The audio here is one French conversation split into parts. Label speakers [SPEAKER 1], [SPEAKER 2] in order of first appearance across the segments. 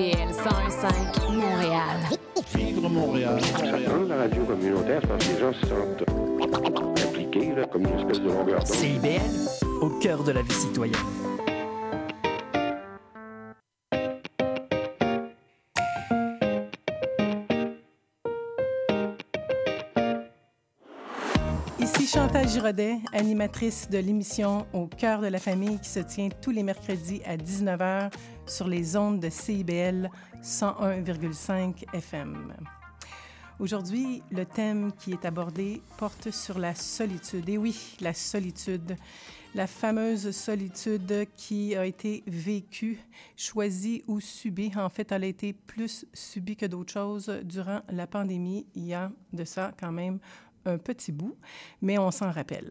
[SPEAKER 1] CIBL 101.5 Montréal.
[SPEAKER 2] Vivre Montréal.
[SPEAKER 3] Dans la radio communautaire, parce que les gens se sentent impliqués, là, comme une espèce de longueur d'onde.
[SPEAKER 4] CIBL, au cœur de la vie citoyenne.
[SPEAKER 5] Giraudet, animatrice de l'émission Au cœur de la famille qui se tient tous les mercredis à 19h sur les ondes de CIBL 101,5 FM. Aujourd'hui, le thème qui est abordé porte sur la solitude. Et oui, la solitude. La fameuse solitude qui a été vécue, choisie ou subie. En fait, elle a été plus subie que d'autres choses durant la pandémie. Il y a de ça quand même un petit bout, mais on s'en rappelle.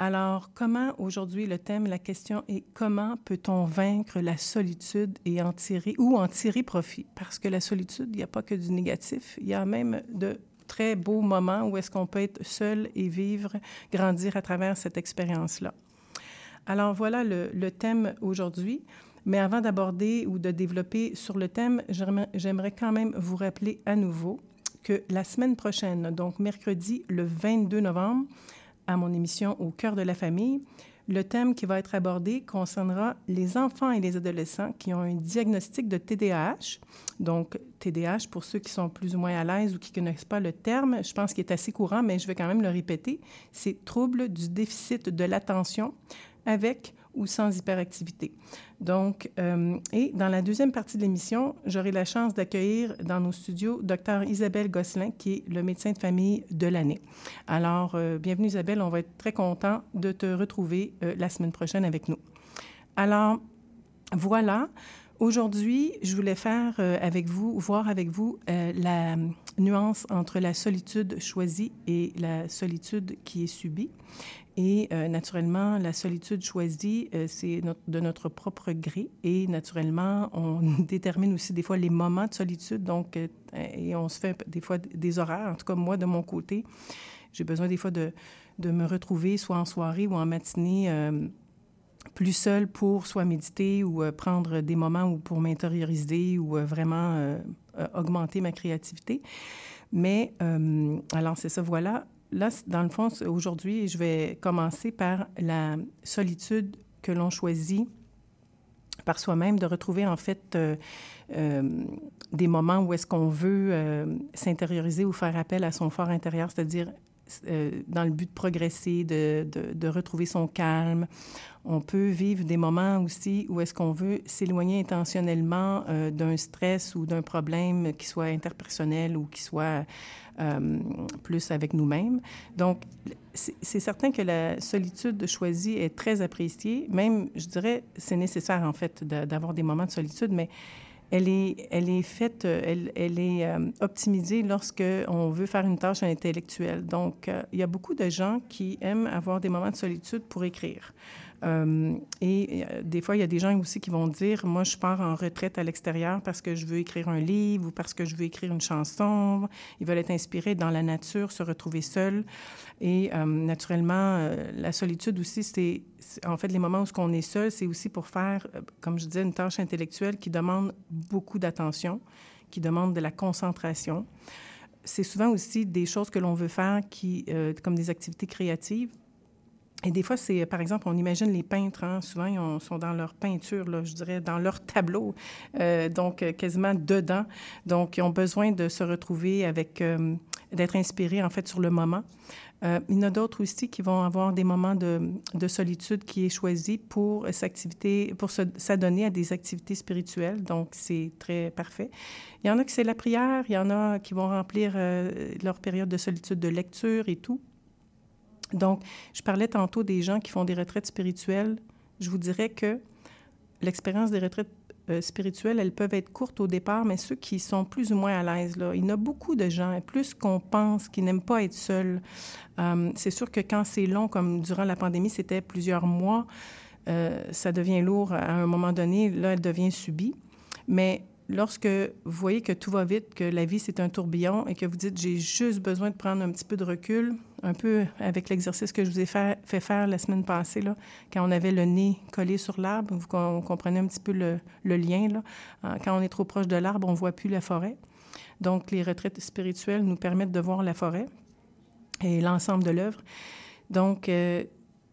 [SPEAKER 5] Alors, comment aujourd'hui le thème, la question est comment peut-on vaincre la solitude et en tirer ou en tirer profit? Parce que la solitude, il n'y a pas que du négatif, il y a même de très beaux moments où est-ce qu'on peut être seul et vivre, grandir à travers cette expérience-là. Alors voilà le, le thème aujourd'hui. Mais avant d'aborder ou de développer sur le thème, j'aimerais quand même vous rappeler à nouveau la semaine prochaine, donc mercredi le 22 novembre, à mon émission Au cœur de la famille, le thème qui va être abordé concernera les enfants et les adolescents qui ont un diagnostic de TDAH. Donc, TDAH, pour ceux qui sont plus ou moins à l'aise ou qui ne connaissent pas le terme, je pense qu'il est assez courant, mais je vais quand même le répéter, c'est trouble du déficit de l'attention avec ou sans hyperactivité. Donc, euh, et dans la deuxième partie de l'émission, j'aurai la chance d'accueillir dans nos studios Dr Isabelle Gosselin, qui est le médecin de famille de l'année. Alors, euh, bienvenue Isabelle, on va être très content de te retrouver euh, la semaine prochaine avec nous. Alors, voilà. Aujourd'hui, je voulais faire avec vous, voir avec vous la nuance entre la solitude choisie et la solitude qui est subie. Et euh, naturellement, la solitude choisie, c'est de notre propre gré. Et naturellement, on détermine aussi des fois les moments de solitude. Donc, et on se fait des fois des horaires. En tout cas, moi, de mon côté, j'ai besoin des fois de, de me retrouver soit en soirée ou en matinée plus seul pour soit méditer ou euh, prendre des moments ou pour m'intérioriser ou euh, vraiment euh, augmenter ma créativité. Mais alors c'est ça, voilà. Là, dans le fond, aujourd'hui, je vais commencer par la solitude que l'on choisit par soi-même, de retrouver en fait des moments où est-ce qu'on veut s'intérioriser ou faire appel à son fort intérieur, c'est-à-dire dans le but de progresser, de, de, de, retrouver son calme. On peut vivre des moments aussi où est-ce qu'on veut s'éloigner intentionnellement euh, d'un stress ou d'un problème qui soit interpersonnel ou qui soit euh, plus avec nous-mêmes. Donc, c'est certain que la solitude choisie est très appréciée. Même, je dirais, c'est nécessaire en fait d'avoir des moments de solitude, mais elle est, elle est faite, elle, est euh, optimisée lorsque on veut faire une tâche intellectuelle. Donc, il y a beaucoup de gens qui aiment avoir des moments de solitude pour écrire. Euh, et euh, des fois, il y a des gens aussi qui vont dire, moi, je pars en retraite à l'extérieur parce que je veux écrire un livre ou parce que je veux écrire une chanson. Ils veulent être inspirés dans la nature, se retrouver seuls. Et euh, naturellement, la solitude aussi, c'est en fait les moments où on est seul, c'est aussi pour faire, comme je disais, une tâche intellectuelle qui demande beaucoup d'attention, qui demande de la concentration c'est souvent aussi des choses que l'on veut faire qui, comme des activités créatives, et des fois, c'est, par exemple, on imagine les peintres, hein, souvent, ils sont dans leur peinture, je dirais, dans leur tableau, euh, donc euh, quasiment dedans. Donc, ils ont besoin de se retrouver avec, euh, d'être inspirés, en fait, sur le moment. il y en a d'autres aussi qui vont avoir des moments de, de solitude qui est choisi pour pour s'adonner à des activités spirituelles. Donc, c'est très parfait. Il y en a qui c'est la prière, il y en a qui vont remplir leur période de solitude de lecture et tout. Donc, je parlais tantôt des gens qui font des retraites spirituelles. Je vous dirais que l'expérience des retraites euh, spirituelles, elles peuvent être courtes au départ, mais ceux qui sont plus ou moins à l'aise, là, il y en a beaucoup de gens, plus qu'on pense, qui n'aiment pas être seuls. Euh, c'est sûr que quand c'est long, comme durant la pandémie, c'était plusieurs mois, euh, ça devient lourd à un moment donné. Là, elle devient subie. Mais lorsque vous voyez que tout va vite, que la vie, c'est un tourbillon et que vous dites, j'ai juste besoin de prendre un petit peu de recul, un peu avec l'exercice que je vous ai fait, faire la semaine passée, là, quand on avait le nez collé sur l'arbre, vous comprenez un petit peu le, lien. Là. Ah, quand on est trop proche de l'arbre, on ne voit plus la forêt. Donc, les retraites spirituelles nous permettent de voir la forêt et l'ensemble de l'œuvre. Donc, euh,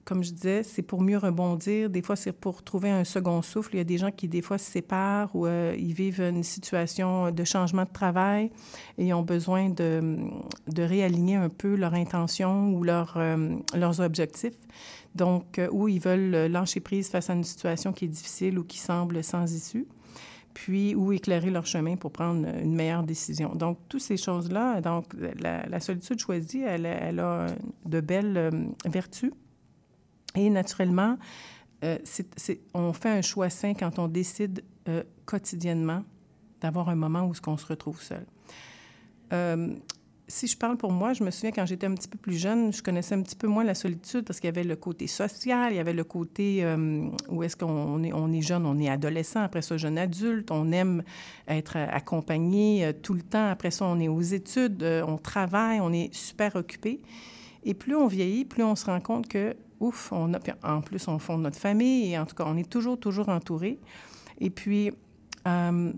[SPEAKER 5] comme je disais, c'est pour mieux rebondir. Des fois, c'est pour trouver un second souffle. Il y a des gens qui, des fois, se séparent ou euh, ils vivent une situation de changement de travail et ont besoin de, de réaligner un peu leur intention ou leur, euh, leurs objectifs. Donc, euh, ou ils veulent lâcher prise face à une situation qui est difficile ou qui semble sans issue puis ou éclairer leur chemin pour prendre une meilleure décision. Donc, toutes ces choses-là, donc la, solitude choisie, elle, a de belles vertus. Et naturellement, euh, on fait un choix sain quand on décide euh, quotidiennement d'avoir un moment où on se retrouve seul. Euh, si je parle pour moi, je me souviens quand j'étais un petit peu plus jeune, je connaissais un petit peu moins la solitude parce qu'il y avait le côté social, il y avait le côté où est-ce qu'on est, jeune, on est adolescent, après ça jeune adulte, on aime être accompagné tout le temps, après ça on est aux études, on travaille, on est super occupé. Et plus on vieillit, plus on se rend compte que ouf, on a, en plus, on fonde notre famille et en tout cas, on est toujours, toujours entouré. Et puis, euh,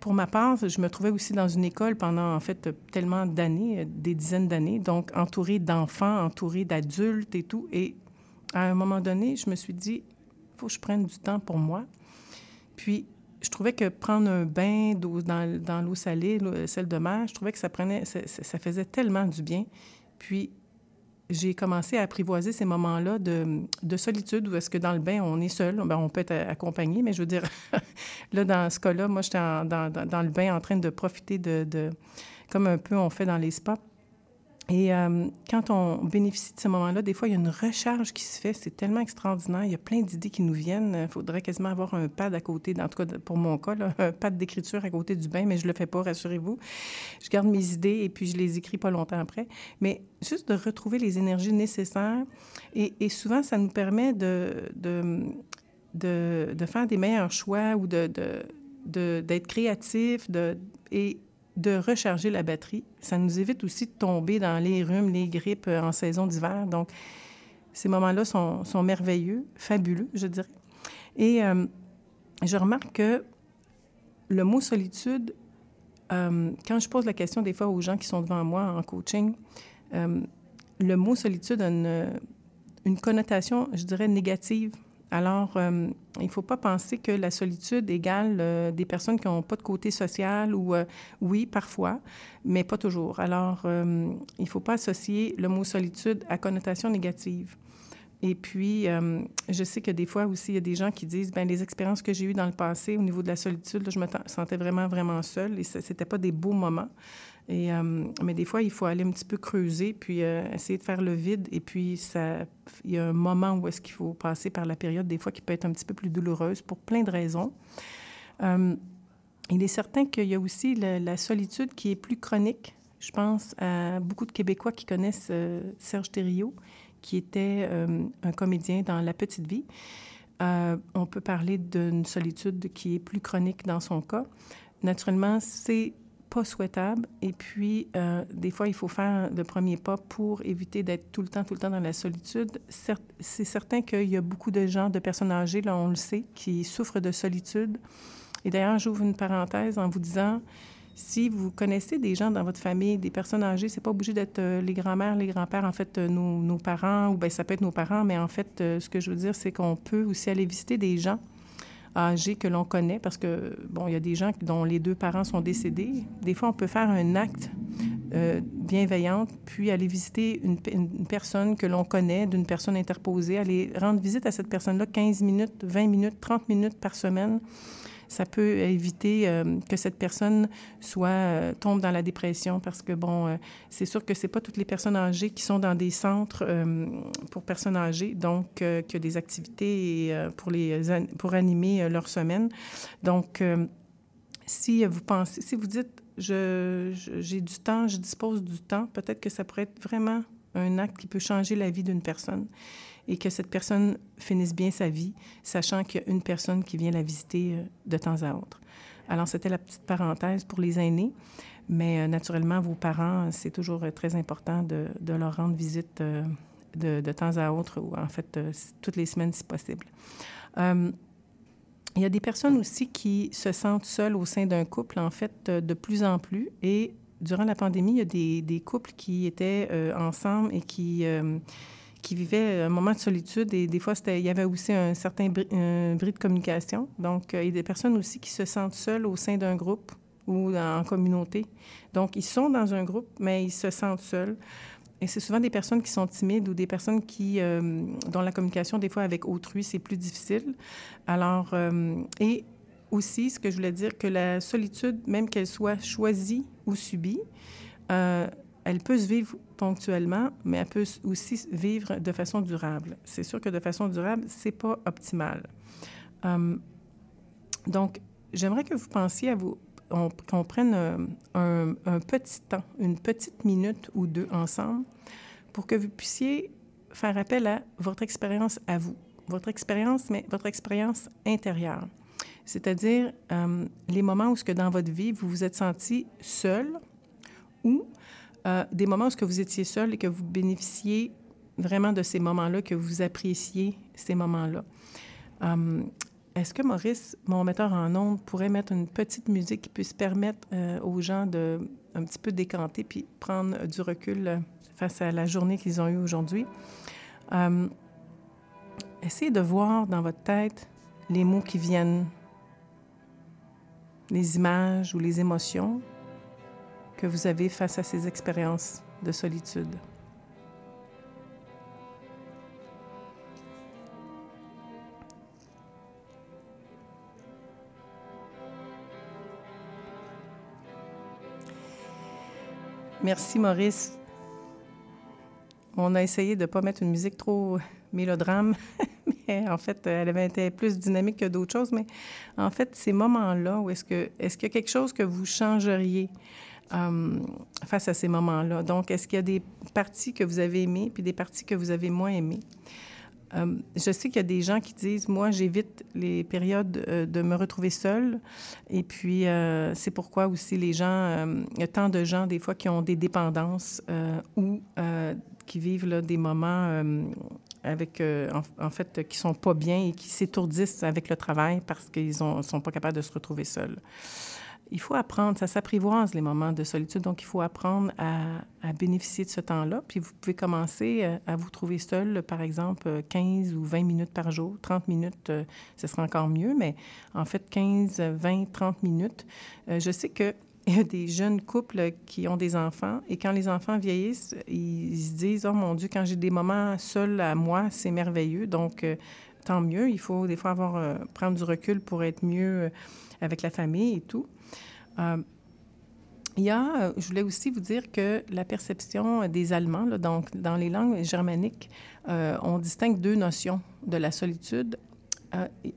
[SPEAKER 5] pour ma part, je me trouvais aussi dans une école pendant, en fait, tellement d'années, des dizaines d'années, donc entourée d'enfants, entourée d'adultes et tout. Et à un moment donné, je me suis dit, il faut que je prenne du temps pour moi. Puis, je trouvais que prendre un bain dans, l'eau salée, celle de mer, je trouvais que ça prenait, ça faisait tellement du bien. Puis, j'ai commencé à apprivoiser ces moments-là de, de, solitude où est-ce que dans le bain, on est seul. Bien, on peut être accompagné, mais je veux dire, là, dans ce cas-là, moi, j'étais dans, dans, dans, le bain en train de profiter de, de, comme un peu on fait dans les spas, et euh, quand on bénéficie de ce moment-là, des fois, il y a une recharge qui se fait. C'est tellement extraordinaire. Il y a plein d'idées qui nous viennent. Il faudrait quasiment avoir un pad à côté, en tout cas pour mon cas, un pad d'écriture à côté du bain, mais je le fais pas, rassurez-vous. Je garde mes idées et puis je les écris pas longtemps après. Mais juste de retrouver les énergies nécessaires. Et, souvent, ça nous permet de, de, de, de faire des meilleurs choix ou de, d'être créatif de, et de recharger la batterie. Ça nous évite aussi de tomber dans les rhumes, les grippes euh, en saison d'hiver. Donc, ces moments-là sont, sont, merveilleux, fabuleux, je dirais. Et euh, je remarque que le mot solitude, euh, quand je pose la question des fois aux gens qui sont devant moi en coaching, le mot solitude a une, une connotation, je dirais, négative alors, euh, il ne faut pas penser que la solitude égale euh, des personnes qui n'ont pas de côté social ou, euh, oui, parfois, mais pas toujours. Alors, il ne faut pas associer le mot solitude à connotation négative. Et puis, je sais que des fois aussi, il y a des gens qui disent, ben les expériences que j'ai eues dans le passé au niveau de la solitude, là, je me sentais vraiment, vraiment seule et ce n'était pas des beaux moments. Euh, mais des fois, il faut aller un petit peu creuser, puis euh, essayer de faire le vide. Et puis, il y a un moment où est-ce qu'il faut passer par la période, des fois, qui peut être un petit peu plus douloureuse pour plein de raisons. Euh, il est certain qu'il y a aussi la, solitude qui est plus chronique. Je pense à beaucoup de Québécois qui connaissent Serge Thériault, qui était un comédien dans La Petite Vie. on peut parler d'une solitude qui est plus chronique dans son cas. Naturellement, c'est pas souhaitable. Et puis, euh, des fois, il faut faire le premier pas pour éviter d'être tout le temps, tout le temps dans la solitude. C'est certain qu'il y a beaucoup de gens, de personnes âgées, là, on le sait, qui souffrent de solitude. Et d'ailleurs, j'ouvre une parenthèse en vous disant, si vous connaissez des gens dans votre famille, des personnes âgées, c'est pas obligé d'être euh, les grands-mères, les grands-pères, en fait, euh, nos, nos, parents, ou bien ça peut être nos parents, mais en fait, ce que je veux dire, c'est qu'on peut aussi aller visiter des gens âgés que l'on connaît, parce que, bon, il y a des gens dont les deux parents sont décédés. Des fois, on peut faire un acte euh, bienveillante, puis aller visiter une, une personne que l'on connaît, d'une personne interposée, aller rendre visite à cette personne-là 15 minutes, 20 minutes, 30 minutes par semaine ça peut éviter euh, que cette personne soit euh, tombe dans la dépression parce que bon, euh, c'est sûr que c'est pas toutes les personnes âgées qui sont dans des centres pour personnes âgées, donc que des activités pour les pour animer leur semaine. Donc si vous pensez, si vous dites j'ai du temps, je dispose du temps, peut-être que ça pourrait être vraiment un acte qui peut changer la vie d'une personne et que cette personne finisse bien sa vie, sachant qu'il y a une personne qui vient la visiter euh, de temps à autre. Alors, c'était la petite parenthèse pour les aînés. Mais naturellement, vos parents, c'est toujours très important de, leur rendre visite de, temps à autre, ou en fait, toutes les semaines si possible. Il y a des personnes aussi qui se sentent seules au sein d'un couple, en fait, de plus en plus. Et durant la pandémie, il y a des, couples qui étaient euh, ensemble et qui, euh, qui vivaient un moment de solitude. Et des fois, il y avait aussi un certain bris, de communication. Donc, euh, il y a des personnes aussi qui se sentent seules au sein d'un groupe ou en communauté. Donc, ils sont dans un groupe, mais ils se sentent seuls. Et c'est souvent des personnes qui sont timides ou des personnes qui, euh, dont la communication, des fois, avec autrui, c'est plus difficile. Alors, euh, et aussi, ce que je voulais dire, que la solitude, même qu'elle soit choisie ou subie, euh, elle peut se vivre ponctuellement, mais elle peut aussi vivre de façon durable. C'est sûr que de façon durable, c'est pas optimal. donc, j'aimerais que vous pensiez à vous qu'on prenne euh, un, petit temps, une petite minute ou deux ensemble pour que vous puissiez faire appel à votre expérience à vous, votre expérience, mais votre expérience intérieure. C'est-à-dire euh, les moments où ce que dans votre vie, vous vous êtes senti seul ou euh, des moments où vous étiez seul et que vous bénéficiez vraiment de ces moments-là, que vous appréciez ces moments-là? Est-ce que Maurice, mon metteur en ondes, pourrait mettre une petite musique qui puisse permettre euh, aux gens de un petit peu décanter puis prendre du recul euh, face à la journée qu'ils ont eue aujourd'hui? Euh, essayez de voir dans votre tête les mots qui viennent, les images ou les émotions que vous avez face à ces expériences de solitude. Merci, Maurice. On a essayé de ne pas mettre une musique trop mélodrame, mais en fait, elle avait été plus dynamique que d'autres choses. Mais en fait, ces moments-là, est-ce que est-ce qu'il y a quelque chose que vous changeriez euh, face à ces moments-là? Donc, est-ce qu'il y a des parties que vous avez aimées puis des parties que vous avez moins aimées? Euh, je sais qu'il y a des gens qui disent, moi, j'évite les périodes euh, de me retrouver seule. Et puis, c'est pourquoi aussi les gens, il y a tant de gens, des fois, qui ont des dépendances ou qui vivent là, des moments avec, en, en, fait, qui sont pas bien et qui s'étourdissent avec le travail parce qu'ils ne sont pas capables de se retrouver seuls il faut apprendre, ça s'apprivoise les moments de solitude, donc il faut apprendre à, bénéficier de ce temps-là. Puis vous pouvez commencer euh, à vous trouver seul, par exemple, 15 ou 20 minutes par jour. 30 minutes, euh, ce sera encore mieux, mais en fait, 15, 20, 30 minutes. Euh, je sais que il y a des jeunes couples qui ont des enfants et quand les enfants vieillissent, ils, se disent Oh mon Dieu, quand j'ai des moments seuls à moi, c'est merveilleux. Donc, tant mieux. Il faut des fois avoir, prendre du recul pour être mieux avec la famille et tout. Euh, il y a, euh, je voulais aussi vous dire que la perception des Allemands, donc dans les langues germaniques, euh, on distingue deux notions de la solitude.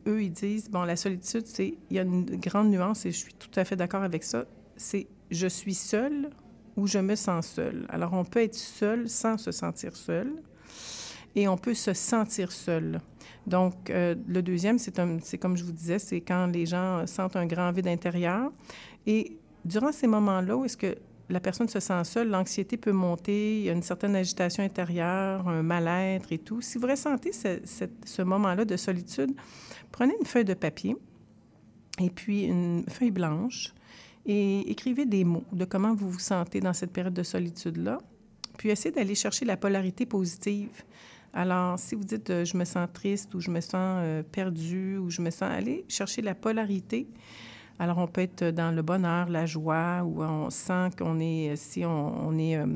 [SPEAKER 5] eux, ils disent, bon, la solitude, c'est, il y a une grande nuance et je suis tout à fait d'accord avec ça, c'est je suis seul ou je me sens seul. Alors, on peut être seul sans se sentir seul et on peut se sentir seul. Donc, le deuxième, c'est, comme je vous disais, c'est quand les gens sentent un grand vide intérieur et durant ces moments-là est-ce que la personne se sent seule, l'anxiété peut monter, il y a une certaine agitation intérieure, un mal-être et tout. Si vous ressentez ce moment-là de solitude, prenez une feuille de papier et puis une feuille blanche et écrivez des mots de comment vous vous sentez dans cette période de solitude-là. Puis essayez d'aller chercher la polarité positive. Alors, si vous dites euh, je me sens triste ou je me sens euh, perdu ou je me sens, allez chercher la polarité alors, on peut être dans le bonheur, la joie, où on sent qu'on est, si on, est euh,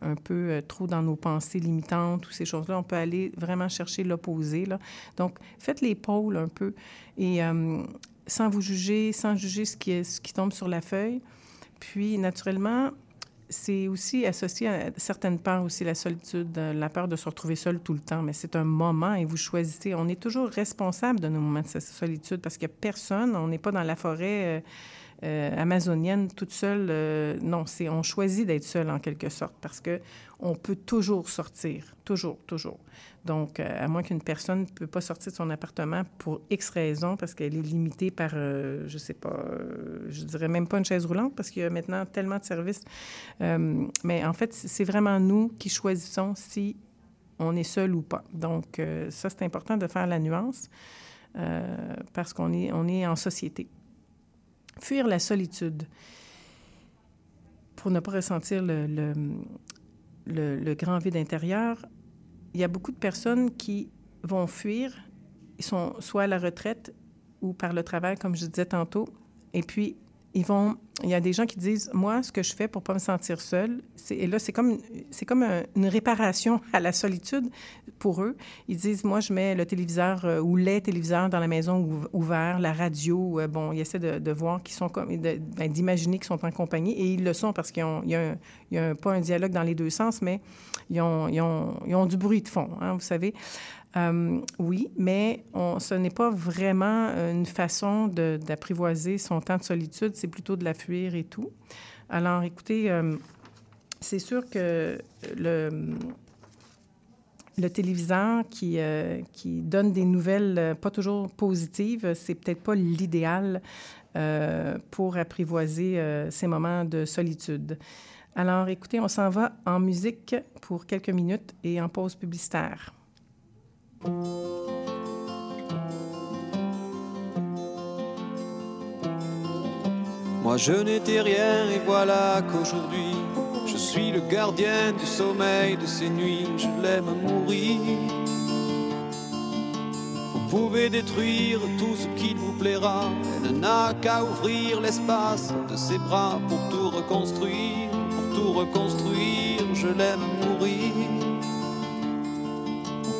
[SPEAKER 5] un peu euh, trop dans nos pensées limitantes ou ces choses-là, on peut aller vraiment chercher l'opposé. Donc, faites les pôles un peu et euh, sans vous juger, sans juger ce qui tombe sur la feuille. Puis, naturellement, c'est aussi associé à certaines peurs aussi, la solitude, euh, la peur de se retrouver seul tout le temps. Mais c'est un moment et vous choisissez. On est toujours responsable de nos moments de solitude parce qu'il n'y a personne. On n'est pas dans la forêt. Euh, euh, amazonienne toute seule. Euh, non, c'est on choisit d'être seul en quelque sorte parce que on peut toujours sortir, toujours, toujours. Donc, à moins qu'une personne ne peut pas sortir de son appartement pour X raisons, parce qu'elle est limitée par, je je sais pas, je dirais même pas une chaise roulante, parce qu'il y a maintenant tellement de services. mais en fait, c'est vraiment nous qui choisissons si on est seul ou pas. Donc, ça, c'est important de faire la nuance. Euh, parce qu'on est, on est en société. Fuir la solitude pour ne pas ressentir le, le, grand vide intérieur. Il y a beaucoup de personnes qui vont fuir, ils sont soit à la retraite ou par le travail, comme je disais tantôt, et puis ils vont. Il y a des gens qui disent, moi, ce que je fais pour pas me sentir seule, c'est, et là, c'est comme, c'est comme une réparation à la solitude pour eux. Ils disent, moi, je mets le téléviseur euh, ou les téléviseurs dans la maison ouverts, la radio. Euh, bon, ils essaient de, voir qu'ils sont comme, ben, d'imaginer qu'ils sont en compagnie, et ils le sont parce qu'il y a, y a pas un dialogue dans les deux sens, mais ils ont, ils ont, ils ont du bruit de fond, hein, vous savez. Euh, oui, mais ce n'est pas vraiment une façon d'apprivoiser son temps de solitude, c'est plutôt de la fuir et tout. Alors, écoutez, euh, c'est sûr que le, le téléviseur qui, euh, qui donne des nouvelles pas toujours positives, c'est peut-être pas l'idéal pour apprivoiser ces moments de solitude. Alors, écoutez, on s'en va en musique pour quelques minutes et en pause publicitaire.
[SPEAKER 2] Moi je n'étais rien et voilà qu'aujourd'hui je suis le gardien du sommeil de ces nuits, je l'aime mourir. Vous pouvez détruire tout ce qui vous plaira, elle n'a qu'à ouvrir l'espace de ses bras pour tout reconstruire, pour tout reconstruire, je l'aime mourir.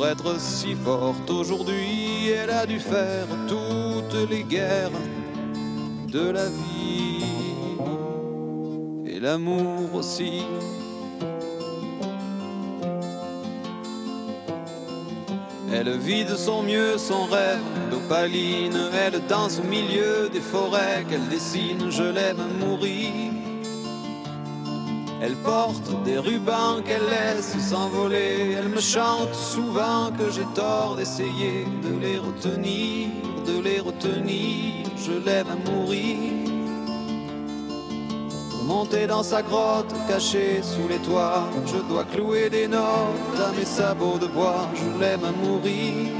[SPEAKER 2] pour être si forte aujourd'hui, elle a dû faire toutes les guerres de la vie et l'amour aussi. Elle vit de son mieux son rêve d'opaline, elle danse au milieu des forêts qu'elle dessine, je l'aime mourir. Elle porte des rubans qu'elle laisse s'envoler. Elle me chante souvent que j'ai tort d'essayer de les retenir, de les retenir. Je l'aime à mourir. Pour monter dans sa grotte cachée sous les toits, je dois clouer des notes à mes sabots de bois. Je l'aime à mourir.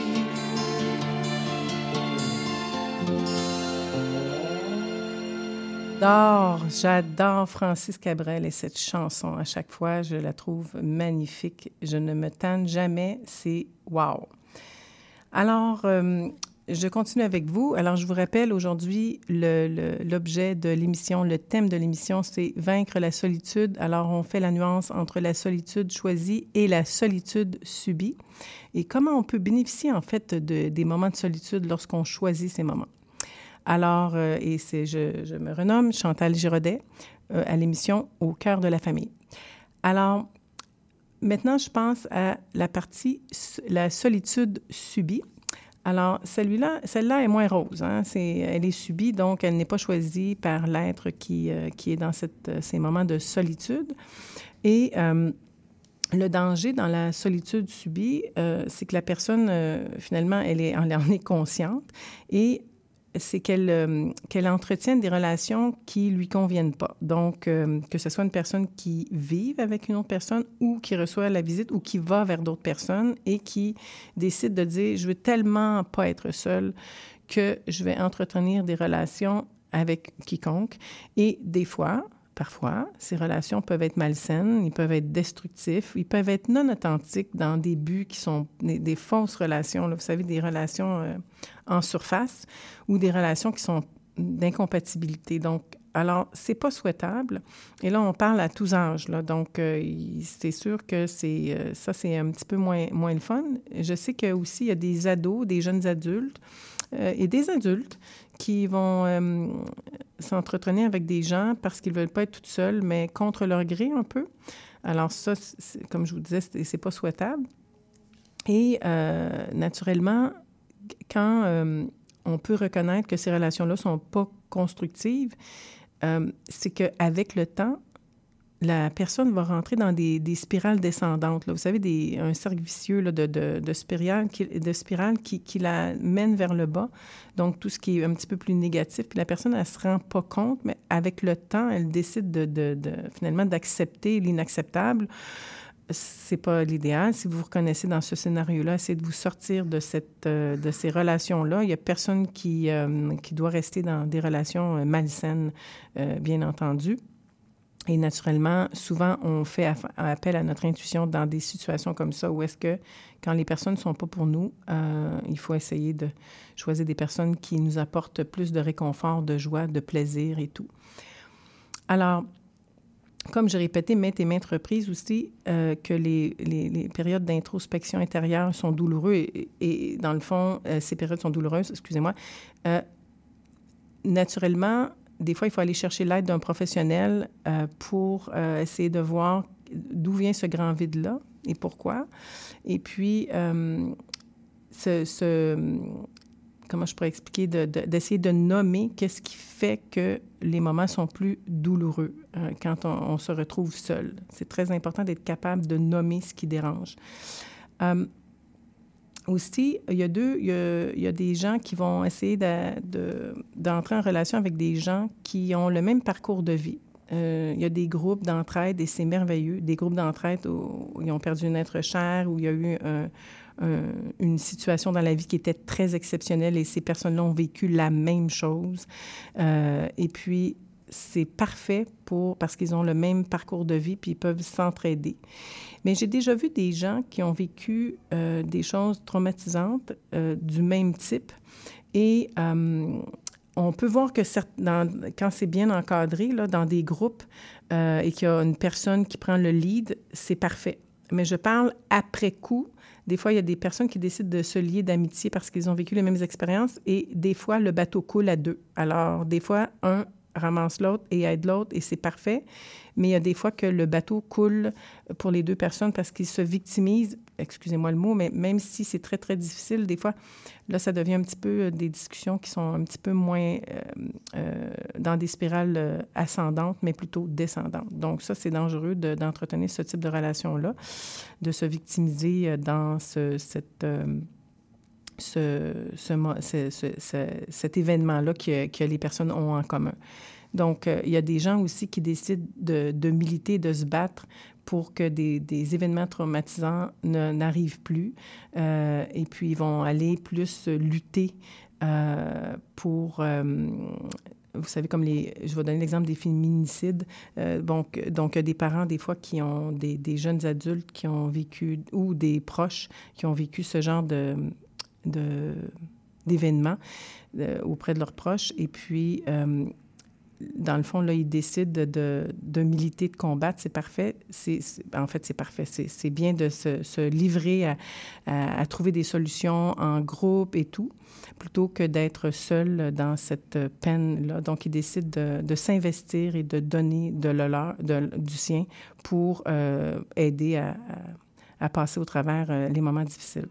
[SPEAKER 5] J'adore, j'adore Francis Cabrel et cette chanson. À chaque fois, je la trouve magnifique. Je ne me tanne jamais. C'est wow. Alors, euh, je continue avec vous. Alors, je vous rappelle aujourd'hui l'objet de l'émission, le thème de l'émission, c'est vaincre la solitude. Alors, on fait la nuance entre la solitude choisie et la solitude subie. Et comment on peut bénéficier, en fait, de, des moments de solitude lorsqu'on choisit ces moments? Alors, euh, et je, me renomme Chantal Giraudet euh, à l'émission Au cœur de la famille. Alors, maintenant, je pense à la partie, la solitude subie. Alors, celui-là, celle-là est moins rose. Hein? Elle est subie, donc elle n'est pas choisie par l'être qui, euh, qui est dans ces moments de solitude. Et le danger dans la solitude subie, c'est que la personne, finalement, elle, est, elle en est consciente et c'est qu'elle euh, qu'elle entretienne des relations qui lui conviennent pas. Donc, euh, que ce soit une personne qui vive avec une autre personne ou qui reçoit la visite ou qui va vers d'autres personnes et qui décide de dire, je veux tellement pas être seule que je vais entretenir des relations avec quiconque. Et des fois, Parfois, ces relations peuvent être malsaines, ils peuvent être destructifs, ils peuvent être non authentiques dans des buts qui sont des, fausses relations. Vous savez, des relations euh, en surface ou des relations qui sont d'incompatibilité. Donc, alors, c'est pas souhaitable. Et là, on parle à tous âges. Donc, euh, c'est sûr que c'est euh, ça, c'est un petit peu moins, moins le fun. Je sais qu'il aussi, il y a des ados, des jeunes adultes et des adultes qui vont euh, s'entretenir avec des gens parce qu'ils ne veulent pas être tout seuls, mais contre leur gré un peu. Alors ça, comme je vous disais, c'est pas souhaitable. Et euh, naturellement, quand euh, on peut reconnaître que ces relations-là sont pas constructives, c'est qu'avec le temps, la personne va rentrer dans des, spirales descendantes. Vous savez, un cercle vicieux de, de, de, spirale, qui, la mène vers le bas. Donc, tout ce qui est un petit peu plus négatif. Puis la personne, elle ne se rend pas compte, mais avec le temps, elle décide de, de finalement d'accepter l'inacceptable. C'est pas l'idéal. Si vous vous reconnaissez dans ce scénario-là, essayez de vous sortir de, euh, ces relations-là. Il n'y a personne qui, euh, qui doit rester dans des relations euh, malsaines, bien entendu. Et naturellement, souvent, on fait appel à notre intuition dans des situations comme ça où est-ce que, quand les personnes ne sont pas pour nous, euh, il faut essayer de choisir des personnes qui nous apportent plus de réconfort, de joie, de plaisir et tout. Alors, comme j'ai répété maintes et maintes reprises aussi, euh, que les, périodes d'introspection intérieure sont douloureuses et, dans le fond, euh, ces périodes sont douloureuses, excusez-moi. naturellement, des fois, il faut aller chercher l'aide d'un professionnel euh, pour euh, essayer de voir d'où vient ce grand vide-là et pourquoi. Et puis, euh, comment je pourrais expliquer, d'essayer de, nommer qu'est-ce qui fait que les moments sont plus douloureux quand on, se retrouve seul. C'est très important d'être capable de nommer ce qui dérange. Aussi, il y a deux, il y a, des gens qui vont essayer d'entrer en relation avec des gens qui ont le même parcours de vie. Euh, il y a des groupes d'entraide et c'est merveilleux. Des groupes d'entraide où, ils ont perdu un être cher, où il y a eu une situation dans la vie qui était très exceptionnelle et ces personnes-là ont vécu la même chose. Euh, et puis, c'est parfait pour parce qu'ils ont le même parcours de vie puis ils peuvent s'entraider. Mais j'ai déjà vu des gens qui ont vécu euh, des choses traumatisantes euh, du même type et euh, on peut voir que quand c'est bien encadré là, dans des groupes et qu'il y a une personne qui prend le lead, c'est parfait. Mais je parle après coup. Des fois, il y a des personnes qui décident de se lier d'amitié parce qu'ils ont vécu les mêmes expériences et des fois, le bateau coule à deux. Alors, des fois, un ramasse l'autre et aide l'autre et c'est parfait. Mais il y a des fois que le bateau coule pour les deux personnes parce qu'ils se victimisent, excusez-moi le mot, mais même si c'est très, très difficile, des fois, là, ça devient un petit peu euh, des discussions qui sont un petit peu moins euh, euh, dans des spirales ascendantes, mais plutôt descendantes. Donc ça, c'est dangereux d'entretenir ce type de relation-là, de se victimiser dans ce, cette ce, ce, cet événement-là que, les personnes ont en commun. Donc, euh, il y a des gens aussi qui décident de, militer, de se battre pour que des, événements traumatisants n'arrivent plus. Euh, et puis, ils vont aller plus lutter euh, pour vous savez, comme les, je vais donner l'exemple des féminicides. donc, donc, des parents, des fois, qui ont des, des, jeunes adultes qui ont vécu, ou des proches qui ont vécu ce genre de, d'événements euh, auprès de leurs proches. Et puis, euh, dans le fond, là, ils décident de, de militer, de combattre, c'est parfait. C'est, en fait, c'est parfait. C'est, bien de se, se livrer à, trouver des solutions en groupe et tout, plutôt que d'être seul dans cette peine-là. Donc, ils décident de, s'investir et de donner de leur, du sien pour euh, aider à, passer au travers les moments difficiles.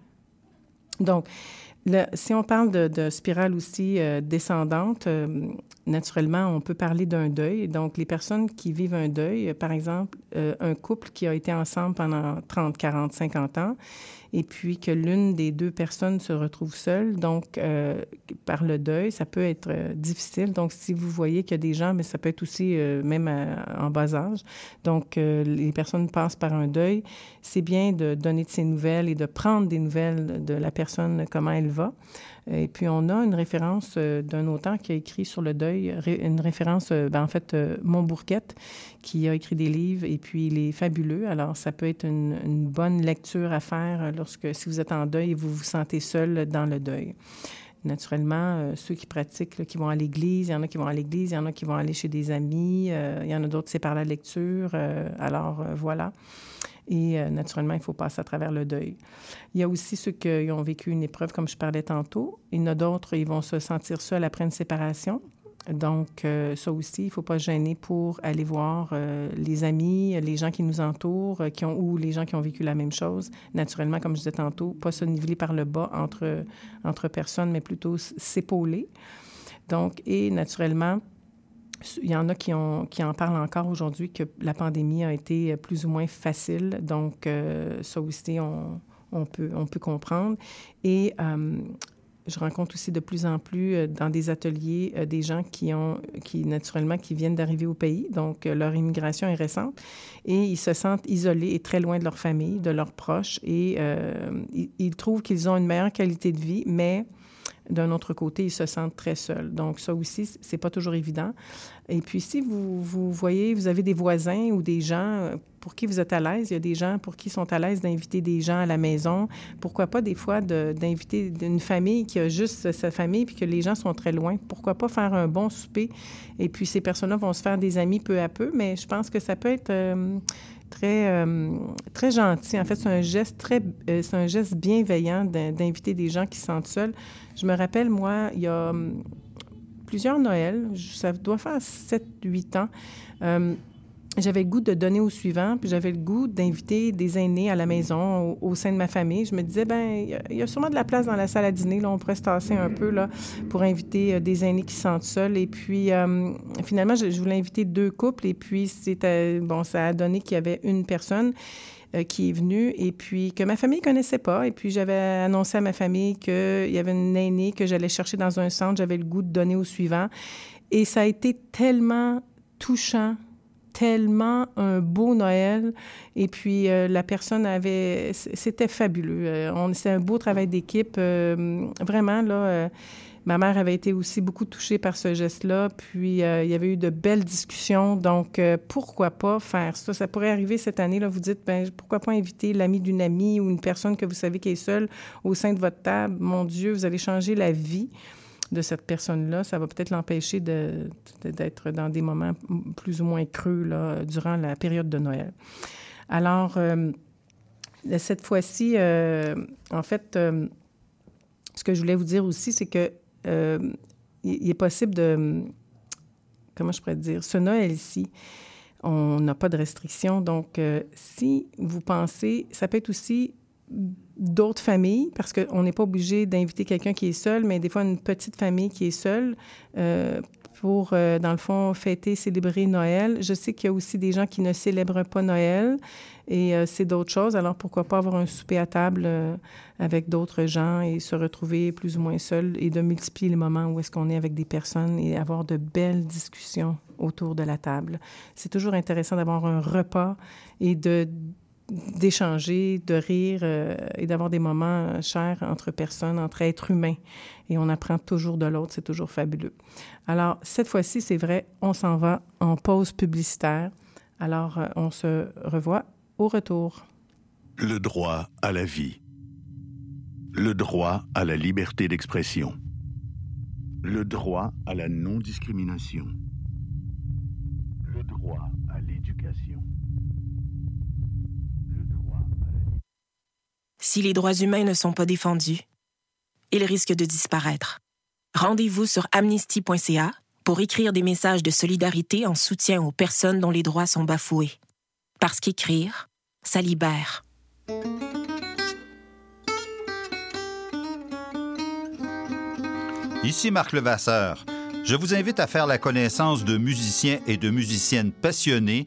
[SPEAKER 5] Donc, si on parle de, spirale aussi euh, descendante, euh, naturellement, on peut parler d'un deuil. Donc, les personnes qui vivent un deuil, par exemple, un couple qui a été ensemble pendant 30, 40, 50 ans et puis que l'une des deux personnes se retrouve seule, donc euh, par le deuil, ça peut être euh, difficile. Donc, si vous voyez qu'il y a des gens, mais ça peut être aussi euh, même en bas âge, donc les personnes passent par un deuil, c'est bien de donner de ses nouvelles et de prendre des nouvelles de la personne, comment elle va. Et puis, on a une référence d'un auteur qui a écrit sur le deuil, une référence, ben, en fait, Montbourquette, qui a écrit des livres, et puis il est fabuleux. Alors, ça peut être une, bonne lecture à faire lorsque, si vous êtes en deuil et vous vous sentez seul dans le deuil. Naturellement, euh, ceux qui pratiquent, qui vont à l'église, il y en a qui vont à l'église, il y en a qui vont aller chez des amis, euh, il y en a d'autres, c'est par la lecture. Euh, alors, voilà. Et naturellement, il faut passer à travers le deuil. Il y a aussi ceux qui ont vécu une épreuve, comme je parlais tantôt. Il y en a d'autres, ils vont se sentir seuls après une séparation. Donc, euh, ça aussi, il ne faut pas gêner pour aller voir euh, les amis, les gens qui nous entourent, qui ont, ou les gens qui ont vécu la même chose. Naturellement, comme je disais tantôt, pas se niveler par le bas entre, entre personnes, mais plutôt s'épauler. Donc, et naturellement, il y en a qui, en parlent encore aujourd'hui que la pandémie a été plus ou moins facile. Donc, euh, ça aussi, on, peut, comprendre. Et je rencontre aussi de plus en plus euh, dans des ateliers euh, des gens qui ont, qui naturellement, qui viennent d'arriver au pays, donc euh, leur immigration est récente, et ils se sentent isolés et très loin de leur famille, de leurs proches, et ils, trouvent qu'ils ont une meilleure qualité de vie, mais d'un autre côté, ils se sentent très seuls. Donc, ça aussi, c'est pas toujours évident. Et puis, si vous, vous voyez, vous avez des voisins ou des gens pour qui vous êtes à l'aise. Il y a des gens pour qui sont à l'aise d'inviter des gens à la maison. Pourquoi pas des fois d'inviter une famille qui a juste sa famille puis que les gens sont très loin. Pourquoi pas faire un bon souper? Et puis ces personnes-là vont se faire des amis peu à peu. Mais je pense que ça peut être euh, très euh, très gentil. En fait, c'est un geste très euh, c'est un geste bienveillant d'inviter des gens qui se sentent seuls. Je me rappelle moi, il y a hum, plusieurs Noëls, ça doit faire 7-8 ans j'avais le goût de donner au suivant, puis j'avais le goût d'inviter des aînés à la maison, au, sein de ma famille. Je me disais, ben il y, a sûrement de la place dans la salle à dîner, là, on pourrait se tasser un peu, là, pour inviter euh, des aînés qui se sentent seuls. Et puis, euh, finalement, je, voulais inviter deux couples, et puis, c'était, bon, ça a donné qu'il y avait une personne euh, qui est venue et puis que ma famille connaissait pas. Et puis j'avais annoncé à ma famille qu'il y avait une aînée que j'allais chercher dans un centre. J'avais le goût de donner au suivant. Et ça a été tellement touchant tellement un beau Noël. Et puis, euh, la personne avait... C'était fabuleux. Euh, un beau travail d'équipe. Euh, vraiment, là... Ma mère avait été aussi beaucoup touchée par ce geste-là, puis il y avait eu de belles discussions. Donc, pourquoi pas faire ça? Ça pourrait arriver cette année, là, vous dites, ben, pourquoi pas inviter l'ami d'une amie ou une personne que vous savez qui est seule au sein de votre table? Mon Dieu, vous allez changer la vie de cette personne-là, ça va peut-être l'empêcher d'être dans des moments plus ou moins creux là, durant la période de Noël. Alors, euh, cette fois-ci, euh, en fait, euh, ce que je voulais vous dire aussi, c'est que il est possible de, comment je pourrais dire, ce Noël-ci, on n'a pas de restrictions. Donc, si vous pensez, ça peut être aussi d'autres familles, parce qu'on n'est pas obligé d'inviter quelqu'un qui est seul, mais des fois une petite famille qui est seule euh, pour, euh, dans le fond, fêter, célébrer Noël. Je sais qu'il y a aussi des gens qui ne célèbrent pas Noël et euh, c'est d'autres choses. Alors pourquoi pas avoir un souper à table avec d'autres gens et se retrouver plus ou moins seul et de multiplier les moments où est-ce qu'on est avec des personnes et avoir de belles discussions autour de la table. C'est toujours intéressant d'avoir un repas et de d'échanger, de rire euh, et d'avoir des moments euh, chers entre personnes, entre êtres humains. Et on apprend toujours de l'autre, c'est toujours fabuleux. Alors, cette fois-ci, c'est vrai, on s'en va en pause publicitaire. Alors, euh, on se revoit au retour.
[SPEAKER 6] Le droit à la vie. Le droit à la liberté d'expression. Le droit à la non-discrimination Le droit à l'éducation. Le droit à
[SPEAKER 7] Si les droits humains ne sont pas défendus, ils risquent de disparaître. Rendez-vous sur amnesty.ca pour écrire des messages de solidarité en soutien aux personnes dont les droits sont bafoués. Parce qu'écrire, ça libère.
[SPEAKER 8] Ici Marc Levasseur. Je vous invite à faire la connaissance de musiciens et de musiciennes passionnés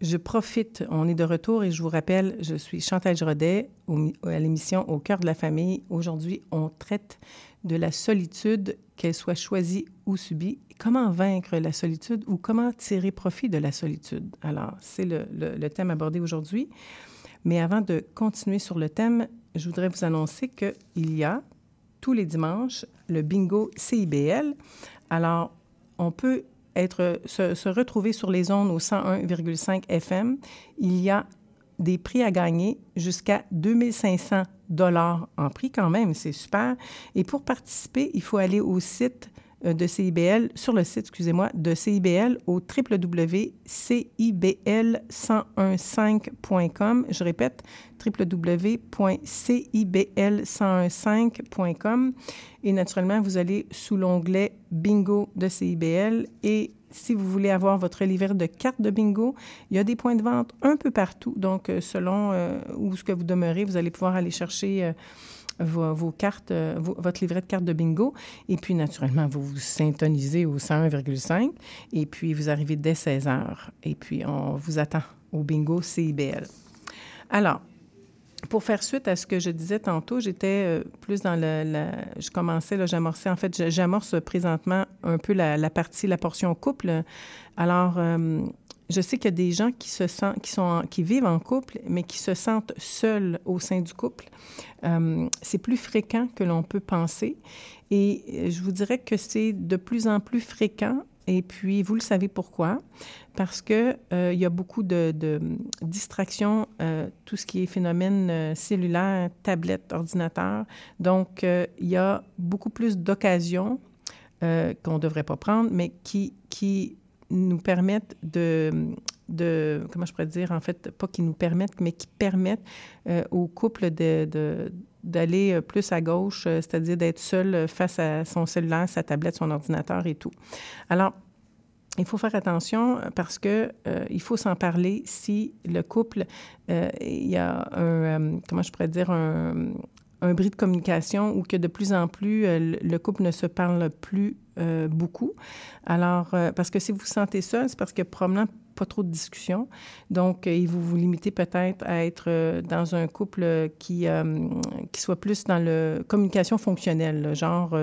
[SPEAKER 5] je profite, on est de retour et je vous rappelle, je suis Chantal Giraudet à l'émission Au cœur de la famille. Aujourd'hui, on traite de la solitude, qu'elle soit choisie ou subie. Comment vaincre la solitude ou comment tirer profit de la solitude? Alors, c'est le- le thème abordé aujourd'hui. Mais avant de continuer sur le thème, je voudrais vous annoncer qu'il y a tous les dimanches le bingo CIBL. Alors, on peut être, se, retrouver sur les ondes au 101,5 FM. Il y a des prix à gagner jusqu'à 2500 dollars en prix quand même, c'est super. Et pour participer, il faut aller au site de CIBL, sur le site, excusez-moi, de CIBL au www.cibl1015.com. Je répète, www.cibl1015.com. Et naturellement, vous allez sous l'onglet Bingo de CIBL et si vous voulez avoir votre livret de cartes de bingo, il y a des points de vente un peu partout. Donc, euh, selon euh, où que vous demeurez, vous allez pouvoir aller chercher euh, vos, cartes, euh, votre livret de cartes de bingo. Et puis, naturellement, vous vous syntonisez au 101,5 et puis vous arrivez dès 16 heures. Et puis, on vous attend au bingo CIBL. Alors, pour faire suite à ce que je disais tantôt, j'étais euh, plus dans le, la- je commençais là, j'amorçais en fait, j'amorce présentement un peu la, la partie, la portion couple. Alors, euh, je sais qu'il y a des gens qui vivent en couple, mais qui se sentent seuls au sein du couple. Euh, c'est plus fréquent que l'on peut penser, et euh, je vous dirais que c'est de plus en plus fréquent. Et puis, vous le savez pourquoi? Parce que euh, il y a beaucoup de, distractions, euh, tout ce qui est phénomène cellulaire, tablette, ordinateur. Donc, il y a beaucoup plus d'occasions qu'on ne devrait pas prendre, mais qui nous permettent de, de, comment je pourrais dire, en fait, pas qui nous permettent, mais qui permettent euh, au couple de, de- d'aller euh, plus à gauche, euh, c'est-à-dire d'être seul euh, face à son cellulaire, sa tablette, son ordinateur et tout. Alors, il faut faire attention parce que il faut s'en parler si le couple, il y a un, comment je pourrais dire, un, un bris de communication ou que de plus en plus, le couple ne se parle plus euh, beaucoup. Alors, euh, parce que si vous vous sentez seul, c'est parce a probablement pas trop de discussion. Donc, euh, vous vous limitez peut-être à être euh, dans un couple qui, qui soit plus dans le communication fonctionnelle, genre...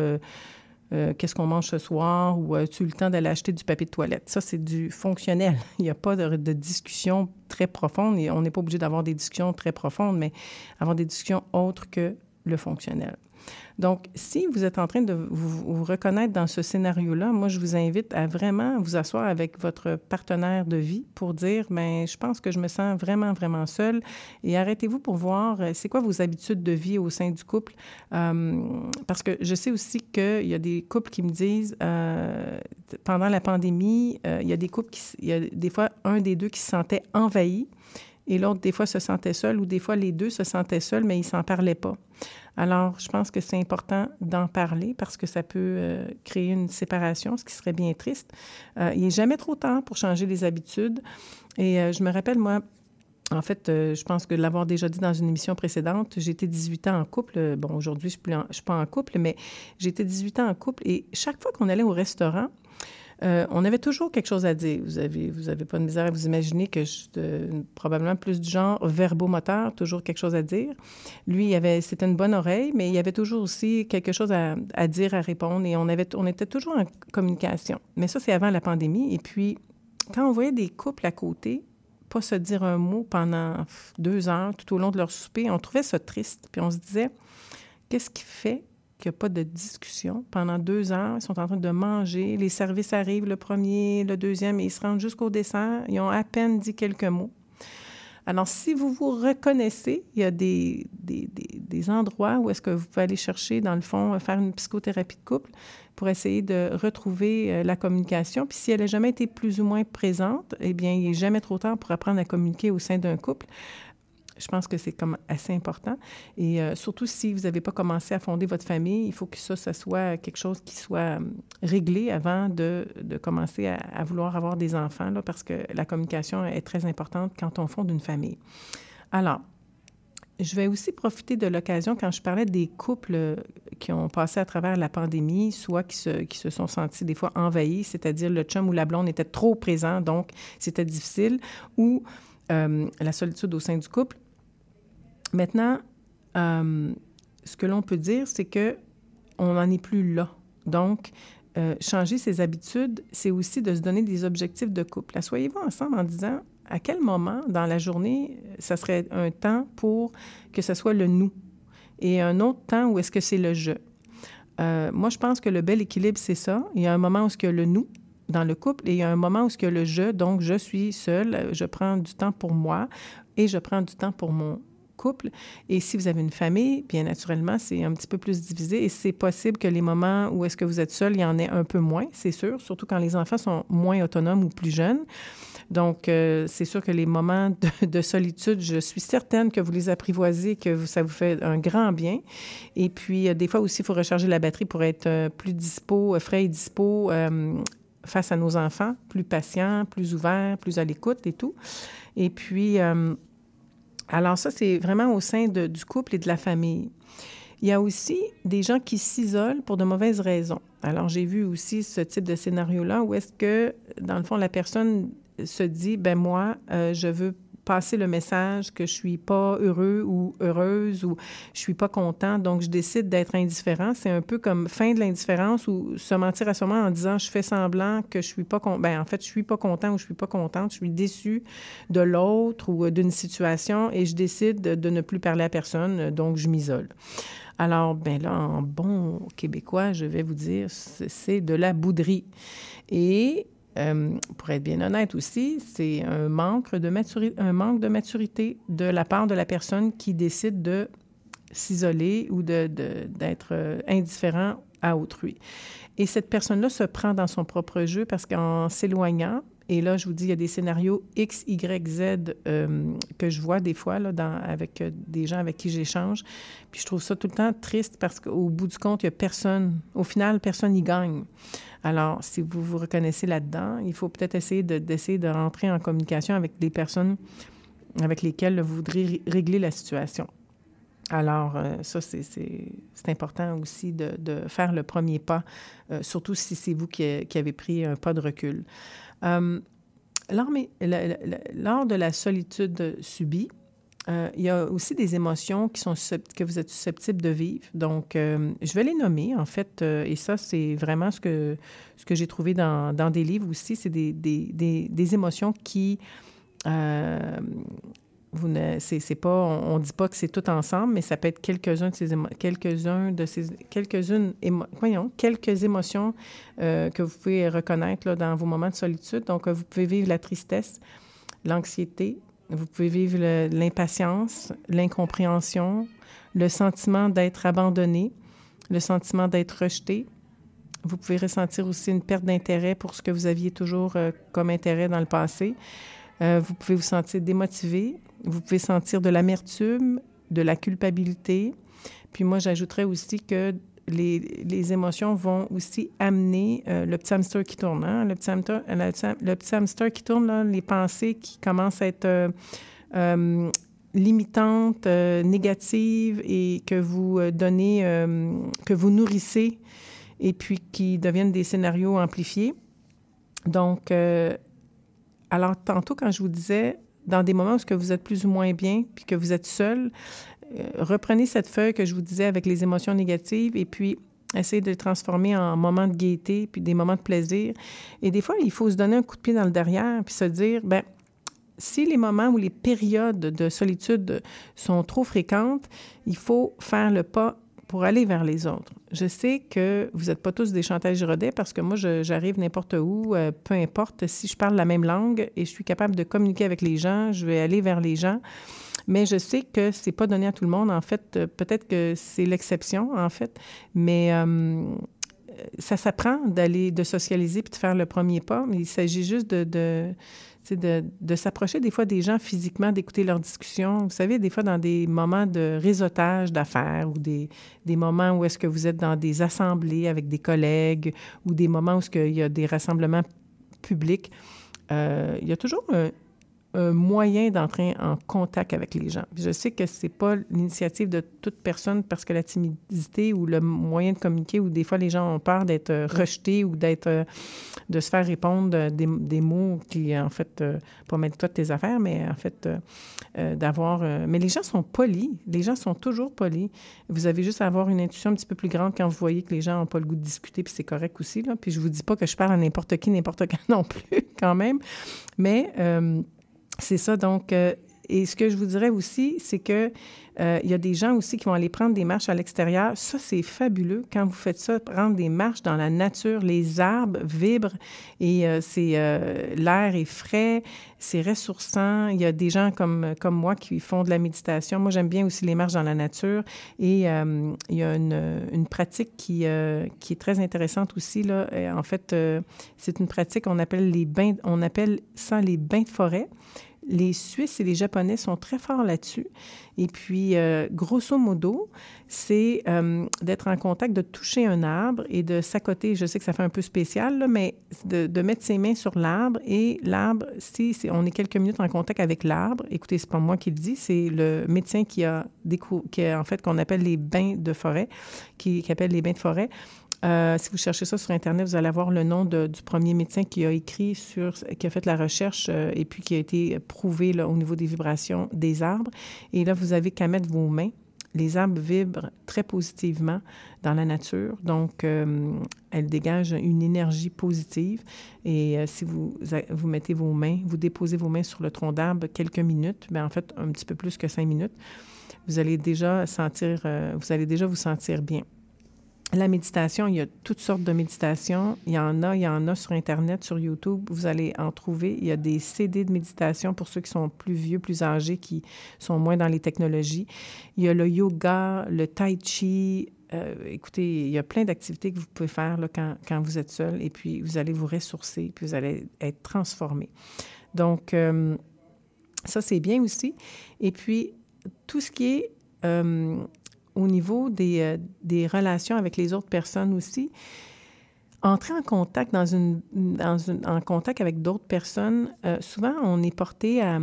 [SPEAKER 5] qu'est-ce qu'on mange ce soir ou as-tu le temps d'aller acheter du papier de toilette? Ça, c'est du fonctionnel. Il n'y a pas de, de discussion très profonde et on n'est pas obligé d'avoir des discussions très profondes, mais avoir des discussions autres que le fonctionnel. Donc, si vous êtes en train de vous, reconnaître dans ce scénario-là, moi, je vous invite à vraiment vous asseoir avec votre partenaire de vie pour dire, mais ben, je pense que je me sens vraiment, vraiment seule. Et arrêtez-vous pour voir, euh, c'est quoi vos habitudes de vie au sein du couple? Euh, parce que je sais aussi qu'il y a des couples qui me disent, euh, pendant la pandémie, il y a des couples qui, il y a des fois un des deux qui se sentait envahi et l'autre, des fois, se sentait seul ou des fois, les deux se sentaient seuls, mais ils s'en parlaient pas. Alors, je pense que c'est important d'en parler parce que ça peut euh, créer une séparation, ce qui serait bien triste. Euh, il n'est jamais trop tard pour changer les habitudes. Et euh, je me rappelle, moi, en fait, je pense que l'avoir déjà dit dans une émission précédente, j'étais 18 ans en couple. Bon, aujourd'hui, je ne suis pas en couple, mais j'étais 18 ans en couple et chaque fois qu'on allait au restaurant, euh, on avait toujours quelque chose à dire. Vous avez, vous avez pas de misère à vous imaginer que je suis probablement plus du genre verbomoteur, toujours quelque chose à dire. Lui, avait, c'était une bonne oreille, mais il y avait toujours aussi quelque chose à, dire, à répondre, et on avait, on était toujours en communication. Mais ça, c'est avant la pandémie. Et puis, quand on voyait des couples à côté, pas se dire un mot pendant deux heures tout au long de leur souper, on trouvait ça triste. Puis on se disait, qu'est-ce qui fait qu'il n'y a pas de discussion. Pendant deux heures, ils sont en train de manger. Les services arrivent, le premier, le deuxième, et ils se rendent jusqu'au dessert. Ils ont à peine dit quelques mots. Alors, si vous vous reconnaissez, il y a des, des, des, endroits où est-ce que vous pouvez aller chercher, dans le fond, faire une psychothérapie de couple pour essayer de retrouver euh, la communication. Puis si elle n'a jamais été plus ou moins présente, eh bien, il n'est jamais trop tard pour apprendre à communiquer au sein d'un couple. Je pense que c'est comme assez important. Et euh, surtout si vous n'avez pas commencé à fonder votre famille, il faut que ça, ça soit quelque chose qui soit hum, réglé avant de, de commencer à, vouloir avoir des enfants, là, parce que la communication est très importante quand on fonde une famille. Alors, je vais aussi profiter de l'occasion quand je parlais des couples qui ont passé à travers la pandémie, soit qui se, qui se sont sentis des fois envahis, c'est-à-dire le chum ou la blonde était trop présent, donc c'était difficile, ou euh, la solitude au sein du couple. Maintenant, euh, ce que l'on peut dire, c'est que on n'en est plus là. Donc, euh, changer ses habitudes, c'est aussi de se donner des objectifs de couple. Soyez-vous ensemble en disant à quel moment dans la journée, ça serait un temps pour que ce soit le nous et un autre temps où est-ce que c'est le je. Euh, moi, je pense que le bel équilibre, c'est ça. Il y a un moment où y a le nous dans le couple et il y a un moment où y a le je. Donc, je suis seule, je prends du temps pour moi et je prends du temps pour mon, couple. Et si vous avez une famille, bien naturellement, c'est un petit peu plus divisé et c'est possible que les moments où est-ce que vous êtes seul, il y en ait un peu moins, c'est sûr, surtout quand les enfants sont moins autonomes ou plus jeunes. Donc, euh, c'est sûr que les moments de, solitude, je suis certaine que vous les apprivoisez, que ça vous fait un grand bien. Et puis, euh, des fois aussi, il faut recharger la batterie pour être euh, plus dispo, frais et dispo face à nos enfants, plus patient, plus ouvert, plus à l'écoute et tout. Et puis, alors ça, c'est vraiment au sein du couple et de la famille. Il y a aussi des gens qui s'isolent pour de mauvaises raisons. Alors j'ai vu aussi ce type de scénario-là où est-ce que, dans le fond, la personne se dit, ben moi, euh, je veux passer le message que je suis pas heureux ou heureuse ou je suis pas content, donc je décide d'être indifférent. C'est un peu comme fin de l'indifférence ou se mentir à soi-même en disant je fais semblant que je suis pas con ben en fait je suis pas content ou je suis pas contente, je suis déçu de l'autre ou d'une situation et je décide de, de ne plus parler à personne, donc je m'isole. Alors, ben là, en bon québécois, je vais vous dire, c'est de la bouderie. Et euh, pour être bien honnête aussi, c'est un manque de, maturité, un manque de maturité de la part de la personne qui décide de s'isoler ou d'être euh, indifférent à autrui. Et cette personne-là se prend dans son propre jeu parce qu'en s'éloignant, et là, je vous dis, il y a des scénarios X, Y, Z euh, que je vois des fois là, avec des gens avec qui j'échange. Puis je trouve ça tout le temps triste parce qu'au bout du compte, il n'y a personne. Au final, personne n'y gagne. Alors, si vous vous reconnaissez là-dedans, il faut peut-être essayer de, d'essayer de rentrer en communication avec des personnes avec lesquelles vous voudrez régler la situation. Alors, euh, ça, c'est, important aussi de, de, faire le premier pas, euh, surtout si c'est vous qui, qui, avez pris un pas de recul. Euh, lors, de la solitude subie, euh, il y a aussi des émotions qui sont que vous êtes susceptible de vivre. Donc, euh, je vais les nommer, en fait, et ça, c'est vraiment ce que, ce que j'ai trouvé dans, dans, des livres aussi. C'est des, des, des, émotions qui c'est, pas, on ne dit pas que c'est tout ensemble, mais ça peut être quelques-uns de ces quelques-uns de ces quelques-unes voyons, quelques émotions euh, que vous pouvez reconnaître là, dans vos moments de solitude. Donc, vous pouvez vivre la tristesse, l'anxiété, vous pouvez vivre l'impatience, l'incompréhension, le sentiment d'être abandonné, le sentiment d'être rejeté. Vous pouvez ressentir aussi une perte d'intérêt pour ce que vous aviez toujours euh, comme intérêt dans le passé. Euh, vous pouvez vous sentir démotivé. Vous pouvez sentir de l'amertume, de la culpabilité. Puis moi, j'ajouterais aussi que les, les, émotions vont aussi amener euh, le petit hamster qui tourne. Hein? Le, petit hamster, le, petit hamster qui tourne, là, les pensées qui commencent à être limitantes, euh, négatives et que vous euh, donnez, euh, que vous nourrissez et puis qui deviennent des scénarios amplifiés. Donc, alors tantôt quand je vous disais, dans des moments où vous êtes plus ou moins bien puis que vous êtes seul, reprenez cette feuille que je vous disais avec les émotions négatives et puis essayez de les transformer en moments de gaieté puis des moments de plaisir. Et des fois, il faut se donner un coup de pied dans le derrière puis se dire, ben si les moments ou les périodes de solitude sont trop fréquentes, il faut faire le pas pour aller vers les autres. Je sais que vous n'êtes pas tous des chanteurs Giraudet parce que moi, j'arrive n'importe où, euh, peu importe. Si je parle la même langue et je suis capable de communiquer avec les gens, je vais aller vers les gens. Mais je sais que c'est pas donné à tout le monde. En fait, euh, peut-être que c'est l'exception, en fait. Mais euh, ça s'apprend d'aller, de socialiser puis de faire le premier pas. Il s'agit juste de, de s'approcher des fois des gens physiquement, d'écouter leurs discussions. Vous savez, des fois dans des moments de réseautage d'affaires ou des, des moments où est-ce que vous êtes dans des assemblées avec des collègues ou des moments où est-ce qu'il y a des rassemblements publics, euh, il y a toujours un, un moyen d'entrer en contact avec les gens. je sais que c'est pas l'initiative de toute personne parce que la timidité ou le moyen de communiquer ou des fois les gens ont peur d'être euh, rejetés ou d'être euh, de se faire répondre des, des mots qui en fait euh, pas mettre toi de tes affaires mais en fait d'avoir mais les gens sont polis, les gens sont toujours polis. Vous avez juste à avoir une intuition un petit peu plus grande quand vous voyez que les gens n'ont pas le goût de discuter puis c'est correct aussi là. Puis je vous dis pas que je parle à n'importe qui n'importe quand non plus quand même. Mais c'est ça. Donc, euh, et ce que je vous dirais aussi, c'est que euh, il y a des gens aussi qui vont aller prendre des marches à l'extérieur. Ça, c'est fabuleux. Quand vous faites ça, prendre des marches dans la nature, les arbres vibrent et euh, c'est l'air est frais, c'est ressourçant. Il y a des gens comme, comme moi qui font de la méditation. Moi, j'aime bien aussi les marches dans la nature. Et il y a une, une pratique qui, qui est très intéressante aussi. Là. en fait, c'est une pratique, on appelle les bains, on appelle ça les bains de forêt les Suisses et les Japonais sont très forts là-dessus. Et puis, euh, grosso modo, c'est euh, d'être en contact, de toucher un arbre et de s'accoter. Je sais que ça fait un peu spécial, mais de, mettre ses mains sur l'arbre et l'arbre, si on est quelques minutes en contact avec l'arbre, écoutez, c'est pas moi qui le dis, c'est le médecin qui a, qui en fait qu'on appelle les bains de forêt, qui appelle les bains de forêt. Euh, si vous cherchez ça sur Internet, vous allez avoir le nom du premier médecin qui a écrit sur, qui a fait la recherche euh, et puis qui a été prouvé au niveau des vibrations des arbres. Et là, vous avez qu'à mettre vos mains. Les arbres vibrent très positivement dans la nature, donc euh, elles dégagent une énergie positive. Et si vous, vous mettez vos mains, vous déposez vos mains sur le tronc d'arbre quelques minutes, bien en fait un petit peu plus que cinq minutes, vous allez déjà sentir, vous allez déjà vous sentir bien. La méditation, il y a toutes sortes de méditations. Il y en a, il y en a sur Internet, sur YouTube. Vous allez en trouver. Il y a des CD de méditation pour ceux qui sont plus vieux, plus âgés, qui sont moins dans les technologies. Il y a le yoga, le tai chi. Euh, écoutez, il y a plein d'activités que vous pouvez faire quand, quand, vous êtes seul et puis vous allez vous ressourcer, puis vous allez être transformé. Donc, euh, ça, c'est bien aussi. Et puis, tout ce qui est euh, au niveau des, euh, des, relations avec les autres personnes aussi, entrer en contact dans une, dans une en contact avec d'autres personnes, euh, souvent on est porté à,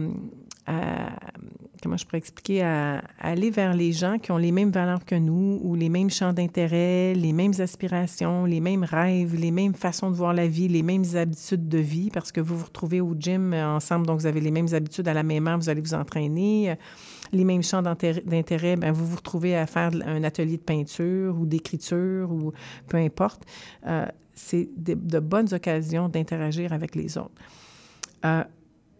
[SPEAKER 5] comment je pourrais expliquer, à, aller vers les gens qui ont les mêmes valeurs que nous ou les mêmes champs d'intérêt, les mêmes aspirations, les mêmes rêves, les mêmes façons de voir la vie, les mêmes habitudes de vie, parce que vous vous retrouvez au gym ensemble, donc vous avez les mêmes habitudes à la même heure, vous allez vous entraîner les mêmes champs d'intérêt, ben, vous vous retrouvez à faire un atelier de peinture ou d'écriture ou peu importe. Euh, c'est de, bonnes occasions d'interagir avec les autres. Euh,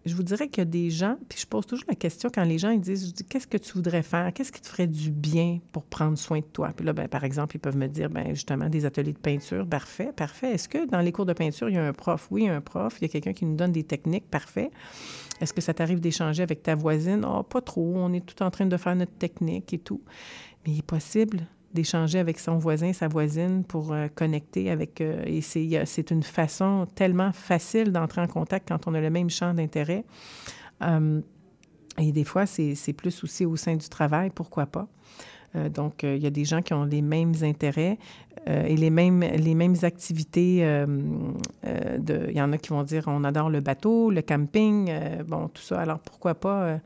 [SPEAKER 5] je vous dirais qu'il y a des gens, puis je pose toujours la question quand les gens disent, qu'est-ce que tu voudrais faire? Qu'est-ce qui te ferait du bien pour prendre soin de toi? Puis là, ben, par exemple, ils peuvent me dire, ben, justement, des ateliers de peinture. Parfait, parfait. Est-ce que dans les cours de peinture, il y a un prof? Oui, un prof. Il y a quelqu'un qui nous donne des techniques. Parfait. Est-ce que ça t'arrive d'échanger avec ta voisine? Oh, pas trop. On est tout en train de faire notre technique et tout. Mais il est possible d'échanger avec son voisin, sa voisine pour euh, connecter avec... Euh, et c'est une façon tellement facile d'entrer en contact quand on a le même champ d'intérêt. Euh, et des fois, c'est plus aussi au sein du travail, pourquoi pas. Euh, donc, euh, il y a des gens qui ont les mêmes intérêts euh, et les mêmes, les mêmes activités. il y en a qui vont dire on adore le bateau, le camping, bon, tout ça. Alors, pourquoi pas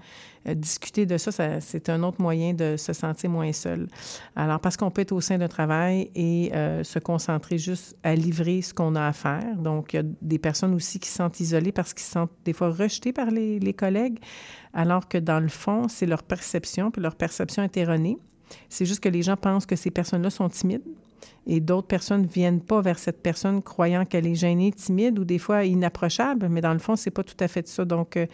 [SPEAKER 5] discuter de ça, c'est un autre moyen de se sentir moins seul. Alors, parce qu'on peut être au sein d'un travail et se concentrer juste à livrer ce qu'on a à faire. Donc, il y a des personnes aussi qui se sentent isolées parce qu'ils se sentent des fois rejetés par les collègues, alors que dans le fond, c'est leur perception, puis leur perception est erronée. C'est juste que les gens pensent que ces personnes-là sont timides et d'autres personnes ne viennent pas vers cette personne croyant qu'elle est gênée, timide ou des fois inapprochable, mais dans le fond, c'est pas tout à fait ça. Donc, euh,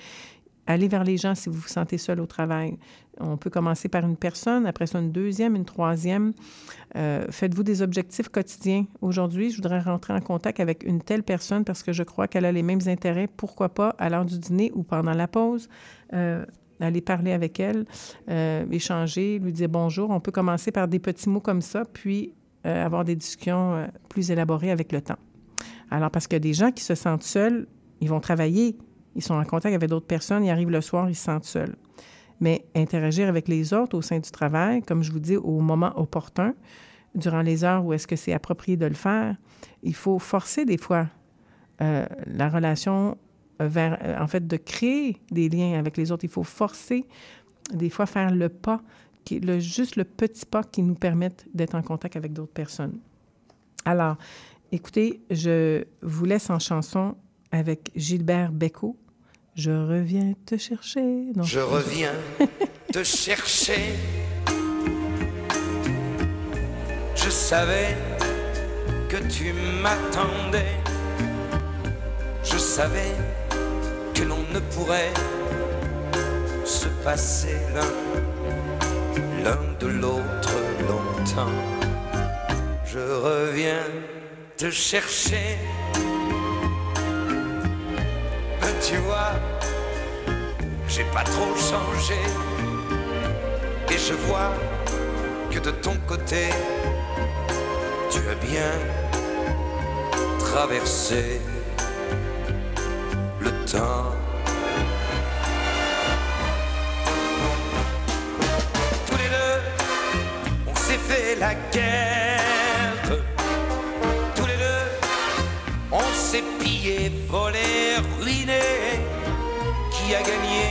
[SPEAKER 5] allez vers les gens si vous vous sentez seul au travail. On peut commencer par une personne, après ça une deuxième, une troisième. Euh, faites-vous des objectifs quotidiens. Aujourd'hui, je voudrais rentrer en contact avec une telle personne parce que je crois qu'elle a les mêmes intérêts. Pourquoi pas à l'heure du dîner ou pendant la pause? Euh, aller parler avec elle, euh, échanger, lui dire bonjour. On peut commencer par des petits mots comme ça, puis euh, avoir des discussions euh, plus élaborées avec le temps. Alors, parce qu'il y a des gens qui se sentent seuls, ils vont travailler, ils sont en contact avec d'autres personnes, ils arrivent le soir, ils se sentent seuls. Mais interagir avec les autres au sein du travail, comme je vous dis, au moment opportun, durant les heures où est-ce que c'est approprié de le faire, il faut forcer des fois la relation vers, euh, en fait, de créer des liens avec les autres. Il faut forcer, des fois, faire le pas, qui le, juste le petit pas qui nous permette d'être en contact avec d'autres personnes. Alors, écoutez, je vous laisse en chanson avec Gilbert Bécaud. Je reviens te chercher.
[SPEAKER 9] Je reviens te chercher. Je savais que tu m'attendais. Je savais que l'on ne pourrait se passer l'un, l'un de l'autre longtemps. Je reviens te chercher. Mais tu vois, j'ai pas trop changé. Et je vois que de ton côté, tu as bien traversé le temps. Tous les deux, on s'est fait la guerre. Tous les deux, on s'est pillé, volé, ruiné. Qui a gagné,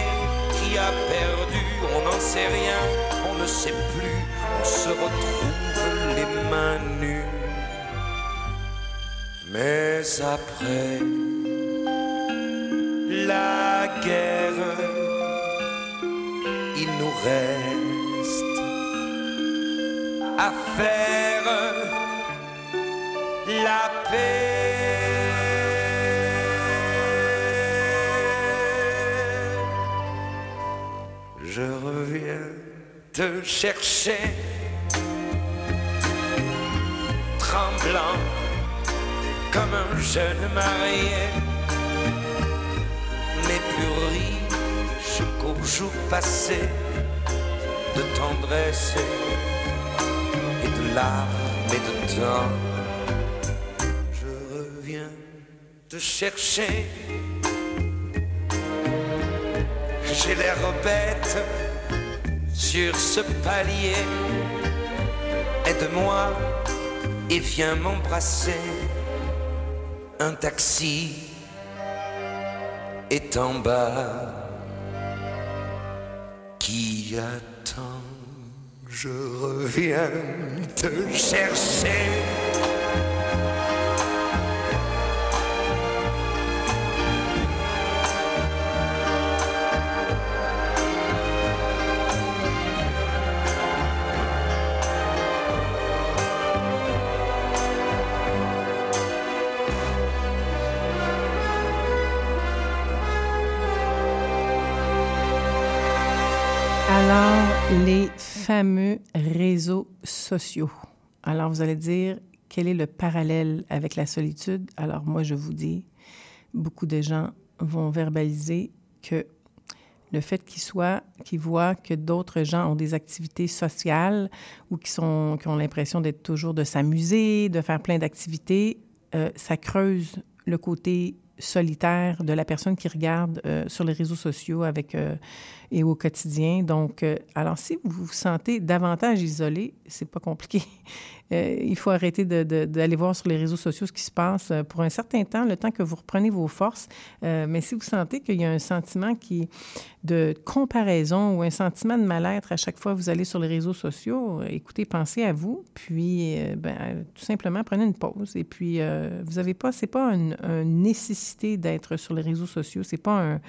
[SPEAKER 9] qui a perdu, on n'en sait rien, on ne sait plus. On se retrouve les mains nues. Mais après la guerre, il nous reste à faire la paix. Je reviens te chercher, tremblant comme un jeune marié plus riche qu'au jour passé de tendresse et de larmes et de temps. Je reviens te chercher. J'ai l'air bête sur ce palier. Aide-moi et viens m'embrasser. Un taxi est en bas qui attend? Je reviens te chercher.
[SPEAKER 5] Alors, vous allez dire, quel est le parallèle avec la solitude? Alors, moi, je vous dis, beaucoup de gens vont verbaliser que le fait qu'ils soient, qu'ils voient que d'autres gens ont des activités sociales ou qui, sont, qui ont l'impression d'être toujours de s'amuser, de faire plein d'activités, euh, ça creuse le côté solitaire de la personne qui regarde euh, sur les réseaux sociaux avec euh, et au quotidien. Donc, euh, alors si vous vous sentez davantage isolé, c'est pas compliqué. Il faut arrêter d'aller voir sur les réseaux sociaux ce qui se passe pour un certain temps, le temps que vous reprenez vos forces. mais si vous sentez qu'il y a un sentiment de comparaison ou un sentiment de mal-être à chaque fois que vous allez sur les réseaux sociaux, écoutez, pensez à vous, puis ben, tout simplement prenez une pause. Et puis, vous n'avez pas, c'est pas une, une nécessité d'être sur les réseaux sociaux, c'est pas un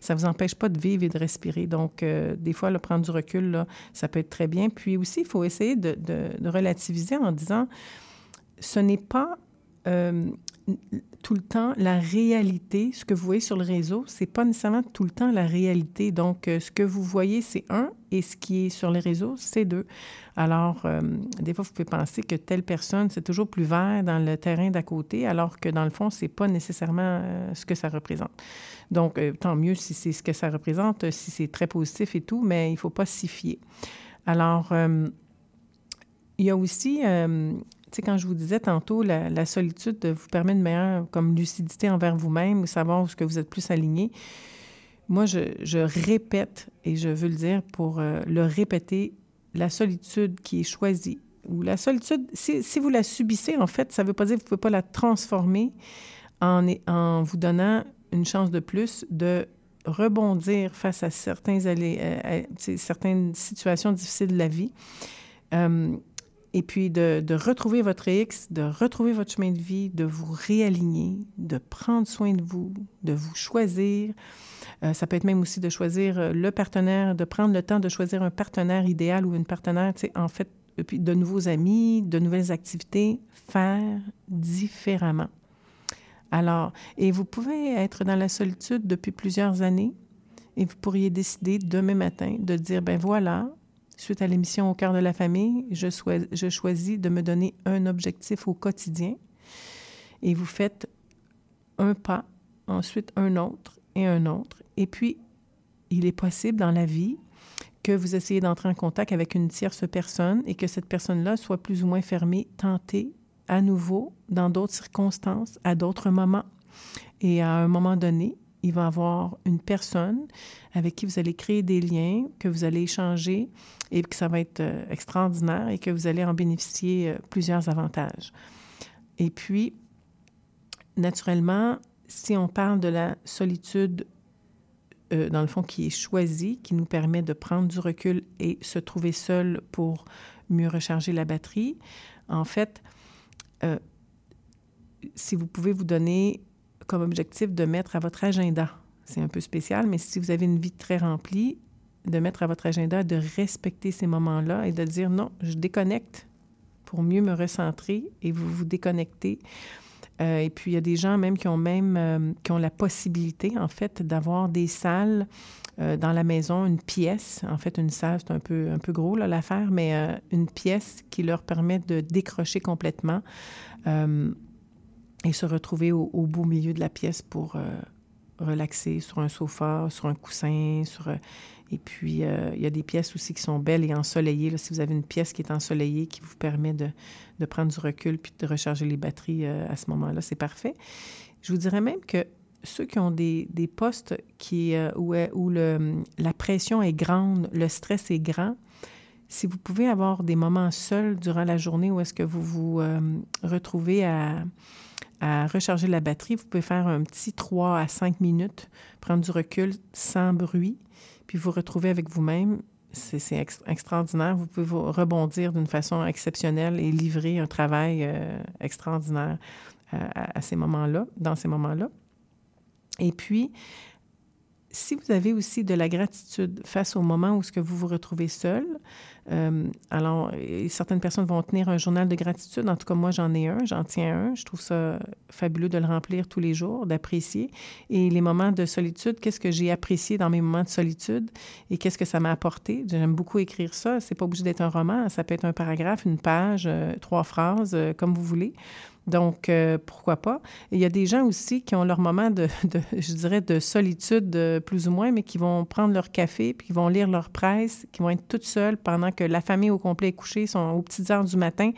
[SPEAKER 5] ça ne vous empêche pas de vivre et de respirer. Donc, euh, des fois, le prendre du recul, ça peut être très bien. Puis aussi, il faut essayer de, relativiser en disant, ce n'est pas euh, tout le temps la réalité. Ce que vous voyez sur le réseau, c'est pas nécessairement tout le temps la réalité. Donc, euh, ce que vous voyez, c'est un, et ce qui est sur les réseaux, c'est deux. Alors, euh, des fois, vous pouvez penser que telle personne, c'est toujours plus vert dans le terrain d'à côté, alors que dans le fond, c'est pas nécessairement ce que ça représente. Donc, tant mieux si c'est ce que ça représente, si c'est très positif et tout, mais il faut pas s'y fier. Alors, il y a aussi quand je vous disais tantôt, la, solitude vous permet de meilleure comme lucidité envers vous-même, savoir où ce que vous êtes plus aligné. Moi, je, répète, et je veux le dire pour euh, le répéter, la solitude qui est choisie, ou la solitude, si, si vous la subissez, en fait, ça ne veut pas dire que vous ne pouvez pas la transformer en, en vous donnant une chance de plus de rebondir face à certains euh, certaines situations difficiles de la vie. Euh, et puis de, retrouver votre X, de retrouver votre chemin de vie, de vous réaligner, de prendre soin de vous, de vous choisir. Euh, ça peut être même aussi de choisir euh, le partenaire, de prendre le temps de choisir un partenaire idéal ou une partenaire, tu sais, en fait, puis de nouveaux amis, de nouvelles activités, faire différemment. Alors, et vous pouvez être dans la solitude depuis plusieurs années et vous pourriez décider demain matin de dire, ben voilà, Suite à l'émission Au cœur de la famille, je, choisis de me donner un objectif au quotidien et vous faites un pas, ensuite un autre et un autre. Et puis, il est possible dans la vie que vous essayez d'entrer en contact avec une tierce personne et que cette personne-là soit plus ou moins fermée, tentée à nouveau dans d'autres circonstances, à d'autres moments. Et à un moment donné, il va avoir une personne avec qui vous allez créer des liens, que vous allez échanger et que ça va être euh, extraordinaire et que vous allez en bénéficier euh, plusieurs avantages. Et puis, naturellement, si on parle de la solitude, euh, dans le fond, qui est choisie, qui nous permet de prendre du recul et se trouver seul pour mieux recharger la batterie, en fait, si vous pouvez vous donner comme objectif de mettre à votre agenda, c'est un peu spécial, mais si vous avez une vie très remplie, de mettre à votre agenda, de respecter ces moments-là et de dire non, je déconnecte pour mieux me recentrer et vous vous déconnectez. Euh, et puis, il y a des gens même qui ont même euh, qui ont la possibilité, en fait, d'avoir des salles euh, dans la maison, une pièce. En fait, une salle, c'est un peu, un peu gros, l'affaire, mais une pièce qui leur permet de décrocher complètement et se retrouver au, au, beau milieu de la pièce pour relaxer sur un sofa, sur un coussin, sur et puis, euh, il y a des pièces aussi qui sont belles et ensoleillées. si vous avez une pièce qui est ensoleillée, qui vous permet de, prendre du recul puis de recharger les batteries euh, à ce moment-là, c'est parfait. Je vous dirais même que ceux qui ont des, postes euh, où, la pression est grande, le stress est grand, si vous pouvez avoir des moments seuls durant la journée où est-ce que vous vous retrouvez à, recharger la batterie, vous pouvez faire un petit 3 à 5 minutes, prendre du recul sans bruit puis vous retrouvez avec vous-même, c'est extraordinaire. Vous pouvez rebondir d'une façon exceptionnelle et livrer un travail euh, extraordinaire euh, à, ces moments-là, dans ces moments-là. Et puis, si vous avez aussi de la gratitude face au moment où ce que vous vous retrouvez seul, euh, alors certaines personnes vont tenir un journal de gratitude. En tout cas, moi, j'en ai un, j'en tiens un. Je trouve ça fabuleux de le remplir tous les jours, d'apprécier. Et les moments de solitude, qu'est-ce que j'ai apprécié dans mes moments de solitude et qu'est-ce que ça m'a apporté? J'aime beaucoup écrire ça. C'est pas obligé d'être un roman. Ça peut être un paragraphe, une page, euh, trois phrases, euh, comme vous voulez. Donc, euh, pourquoi pas? il y a des gens aussi qui ont leur moment de, je dirais, de solitude euh, plus ou moins, mais qui vont prendre leur café, puis qui vont lire leur presse, qui vont être toutes seules pendant que la famille au complet est couchée, sont aux petites heures du matin.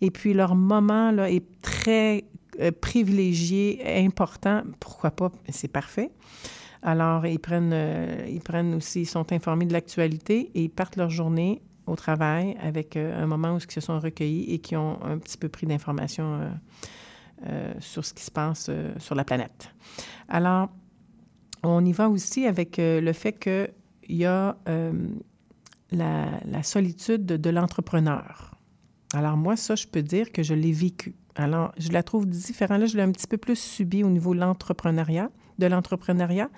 [SPEAKER 5] Et puis, leur moment là, est très euh, privilégié, important. Pourquoi pas? C'est parfait. Alors, ils prennent, ils prennent aussi, ils sont informés de l'actualité et ils partent leur journée au travail avec euh, un moment où ils se sont recueillis et qui ont un petit peu pris d'informations euh, euh, sur ce qui se passe sur la planète. Alors, on y va aussi avec le fait qu'il y a la, solitude de, l'entrepreneur. Alors, moi, ça, je peux dire que je l'ai vécu. Alors, je la trouve différente. Là, je l'ai un petit peu plus subi au niveau de l'entrepreneuriat, de l'entrepreneuriat.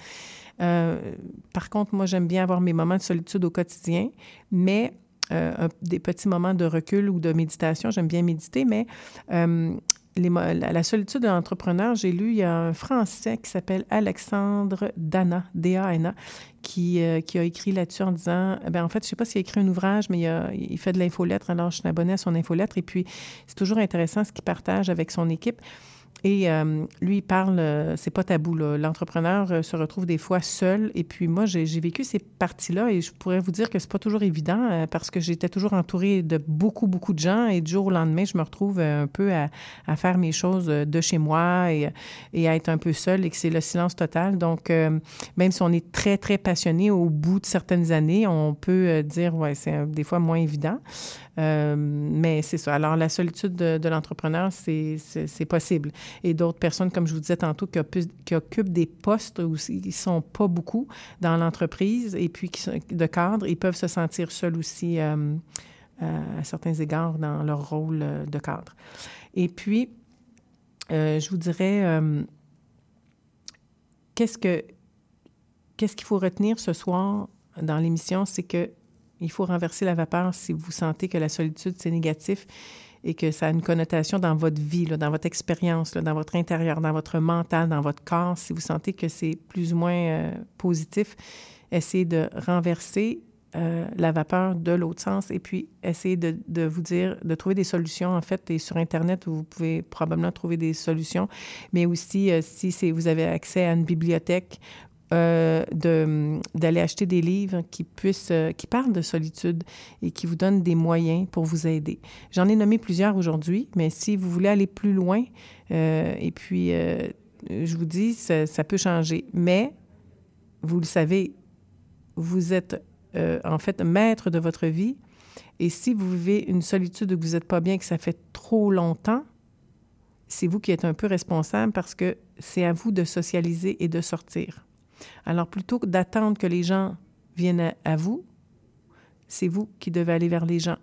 [SPEAKER 5] par contre, moi, j'aime bien avoir mes moments de solitude au quotidien, mais euh, des petits moments de recul ou de méditation. J'aime bien méditer, mais euh, la, solitude de l'entrepreneur, j'ai lu, il y a un Français qui s'appelle Alexandre Dana, D-A-N-A, qui, euh, qui, a écrit là-dessus en disant, ben en fait, je ne sais pas s'il a écrit un ouvrage, mais il, il fait de l'infolettre, alors je suis abonnée à son infolettre, et puis c'est toujours intéressant ce qu'il partage avec son équipe. Et euh, lui, il parle, euh, c'est pas tabou, l'entrepreneur euh, se retrouve des fois seul. Et puis moi, j'ai vécu ces parties-là et je pourrais vous dire que c'est pas toujours évident parce que j'étais toujours entourée de beaucoup, beaucoup de gens et du jour au lendemain, je me retrouve un peu à, à faire mes choses de chez moi et, et, à être un peu seule et que c'est le silence total. Donc, même si on est très, très passionné, au bout de certaines années, on peut dire, ouais, c'est des fois moins évident. Euh, mais c'est ça. Alors, la solitude de, l'entrepreneur, c'est possible. Et d'autres personnes, comme je vous disais tantôt, qui, occupent des postes où ils ne sont pas beaucoup dans l'entreprise et puis qui sont de cadre, ils peuvent se sentir seuls aussi euh, euh, à certains égards dans leur rôle de cadre. Et puis, je vous dirais, qu'est-ce que qu'est-ce qu'il faut retenir ce soir dans l'émission, c'est que il faut renverser la vapeur si vous sentez que la solitude, c'est négatif et que ça a une connotation dans votre vie, dans votre expérience, dans votre intérieur, dans votre mental, dans votre corps. Si vous sentez que c'est plus ou moins euh, positif, essayez de renverser euh, la vapeur de l'autre sens et puis essayez de, vous dire, de trouver des solutions. En fait, et sur Internet, vous pouvez probablement trouver des solutions, mais aussi euh, si vous avez accès à une bibliothèque euh, d'aller acheter des livres qui puissent, euh, qui parlent de solitude et qui vous donnent des moyens pour vous aider. J'en ai nommé plusieurs aujourd'hui, mais si vous voulez aller plus loin, euh, et puis je vous dis, ça, ça, peut changer. Mais vous le savez, vous êtes en fait maître de votre vie. Et si vous vivez une solitude où vous n'êtes pas bien, que ça fait trop longtemps, c'est vous qui êtes un peu responsable parce que c'est à vous de socialiser et de sortir. Alors, plutôt que d'attendre que les gens viennent à, vous, c'est vous qui devez aller vers les gens.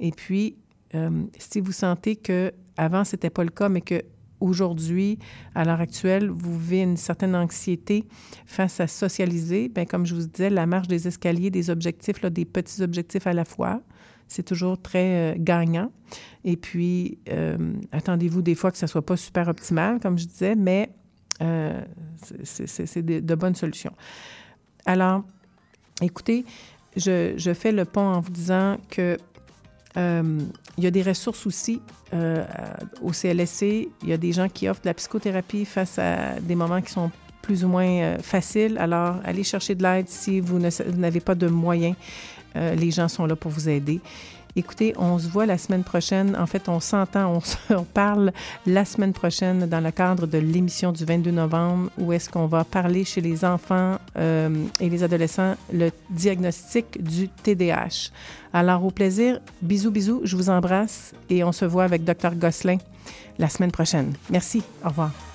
[SPEAKER 5] Et puis, euh, si vous sentez que avant c'était pas le cas, mais que aujourd'hui, à l'heure actuelle, vous vivez une certaine anxiété face à socialiser, bien, comme je vous disais, la marche des escaliers, des objectifs, des petits objectifs à la fois, c'est toujours très euh, gagnant. Et puis, euh, attendez-vous des fois que ça soit pas super optimal, comme je disais, mais euh, c'est de, bonnes solutions. Alors, écoutez, je, fais le pont en vous disant que euh, il y a des ressources aussi euh, au CLSC. Il y a des gens qui offrent de la psychothérapie face à des moments qui sont plus ou moins faciles. Alors, allez chercher de l'aide si vous n'avez pas de moyens. les gens sont là pour vous aider. Écoutez, on se voit la semaine prochaine. En fait, on s'entend, on, parle la semaine prochaine dans le cadre de l'émission du 22 novembre où est-ce qu'on va parler chez les enfants euh, et les adolescents le diagnostic du TDAH. Alors, au plaisir. Bisous, bisous. Je vous embrasse et on se voit avec Dr. Gosselin la semaine prochaine. Merci. Au revoir.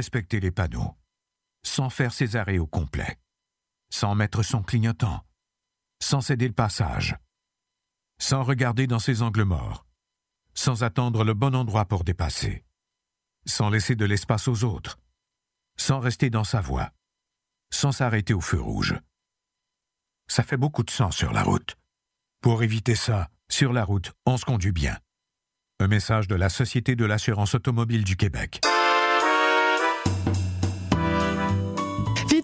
[SPEAKER 10] Respecter les panneaux, sans faire ses arrêts au complet, sans mettre son clignotant, sans céder le passage, sans regarder dans ses angles morts, sans attendre le bon endroit pour dépasser, sans laisser de l'espace aux autres, sans rester dans sa voie, sans s'arrêter au feu rouge. Ça fait beaucoup de sang sur la route. Pour éviter ça, sur la route, on se conduit bien. Un message de la Société de l'assurance automobile du Québec. Bye.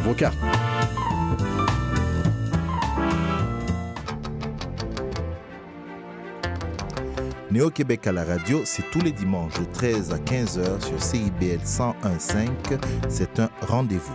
[SPEAKER 11] vos cartes.
[SPEAKER 12] Néo-Québec à la radio, c'est tous les dimanches de 13 à 15h sur CIBL 101.5. C'est un rendez-vous.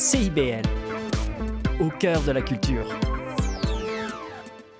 [SPEAKER 4] CIBL, au cœur de la culture.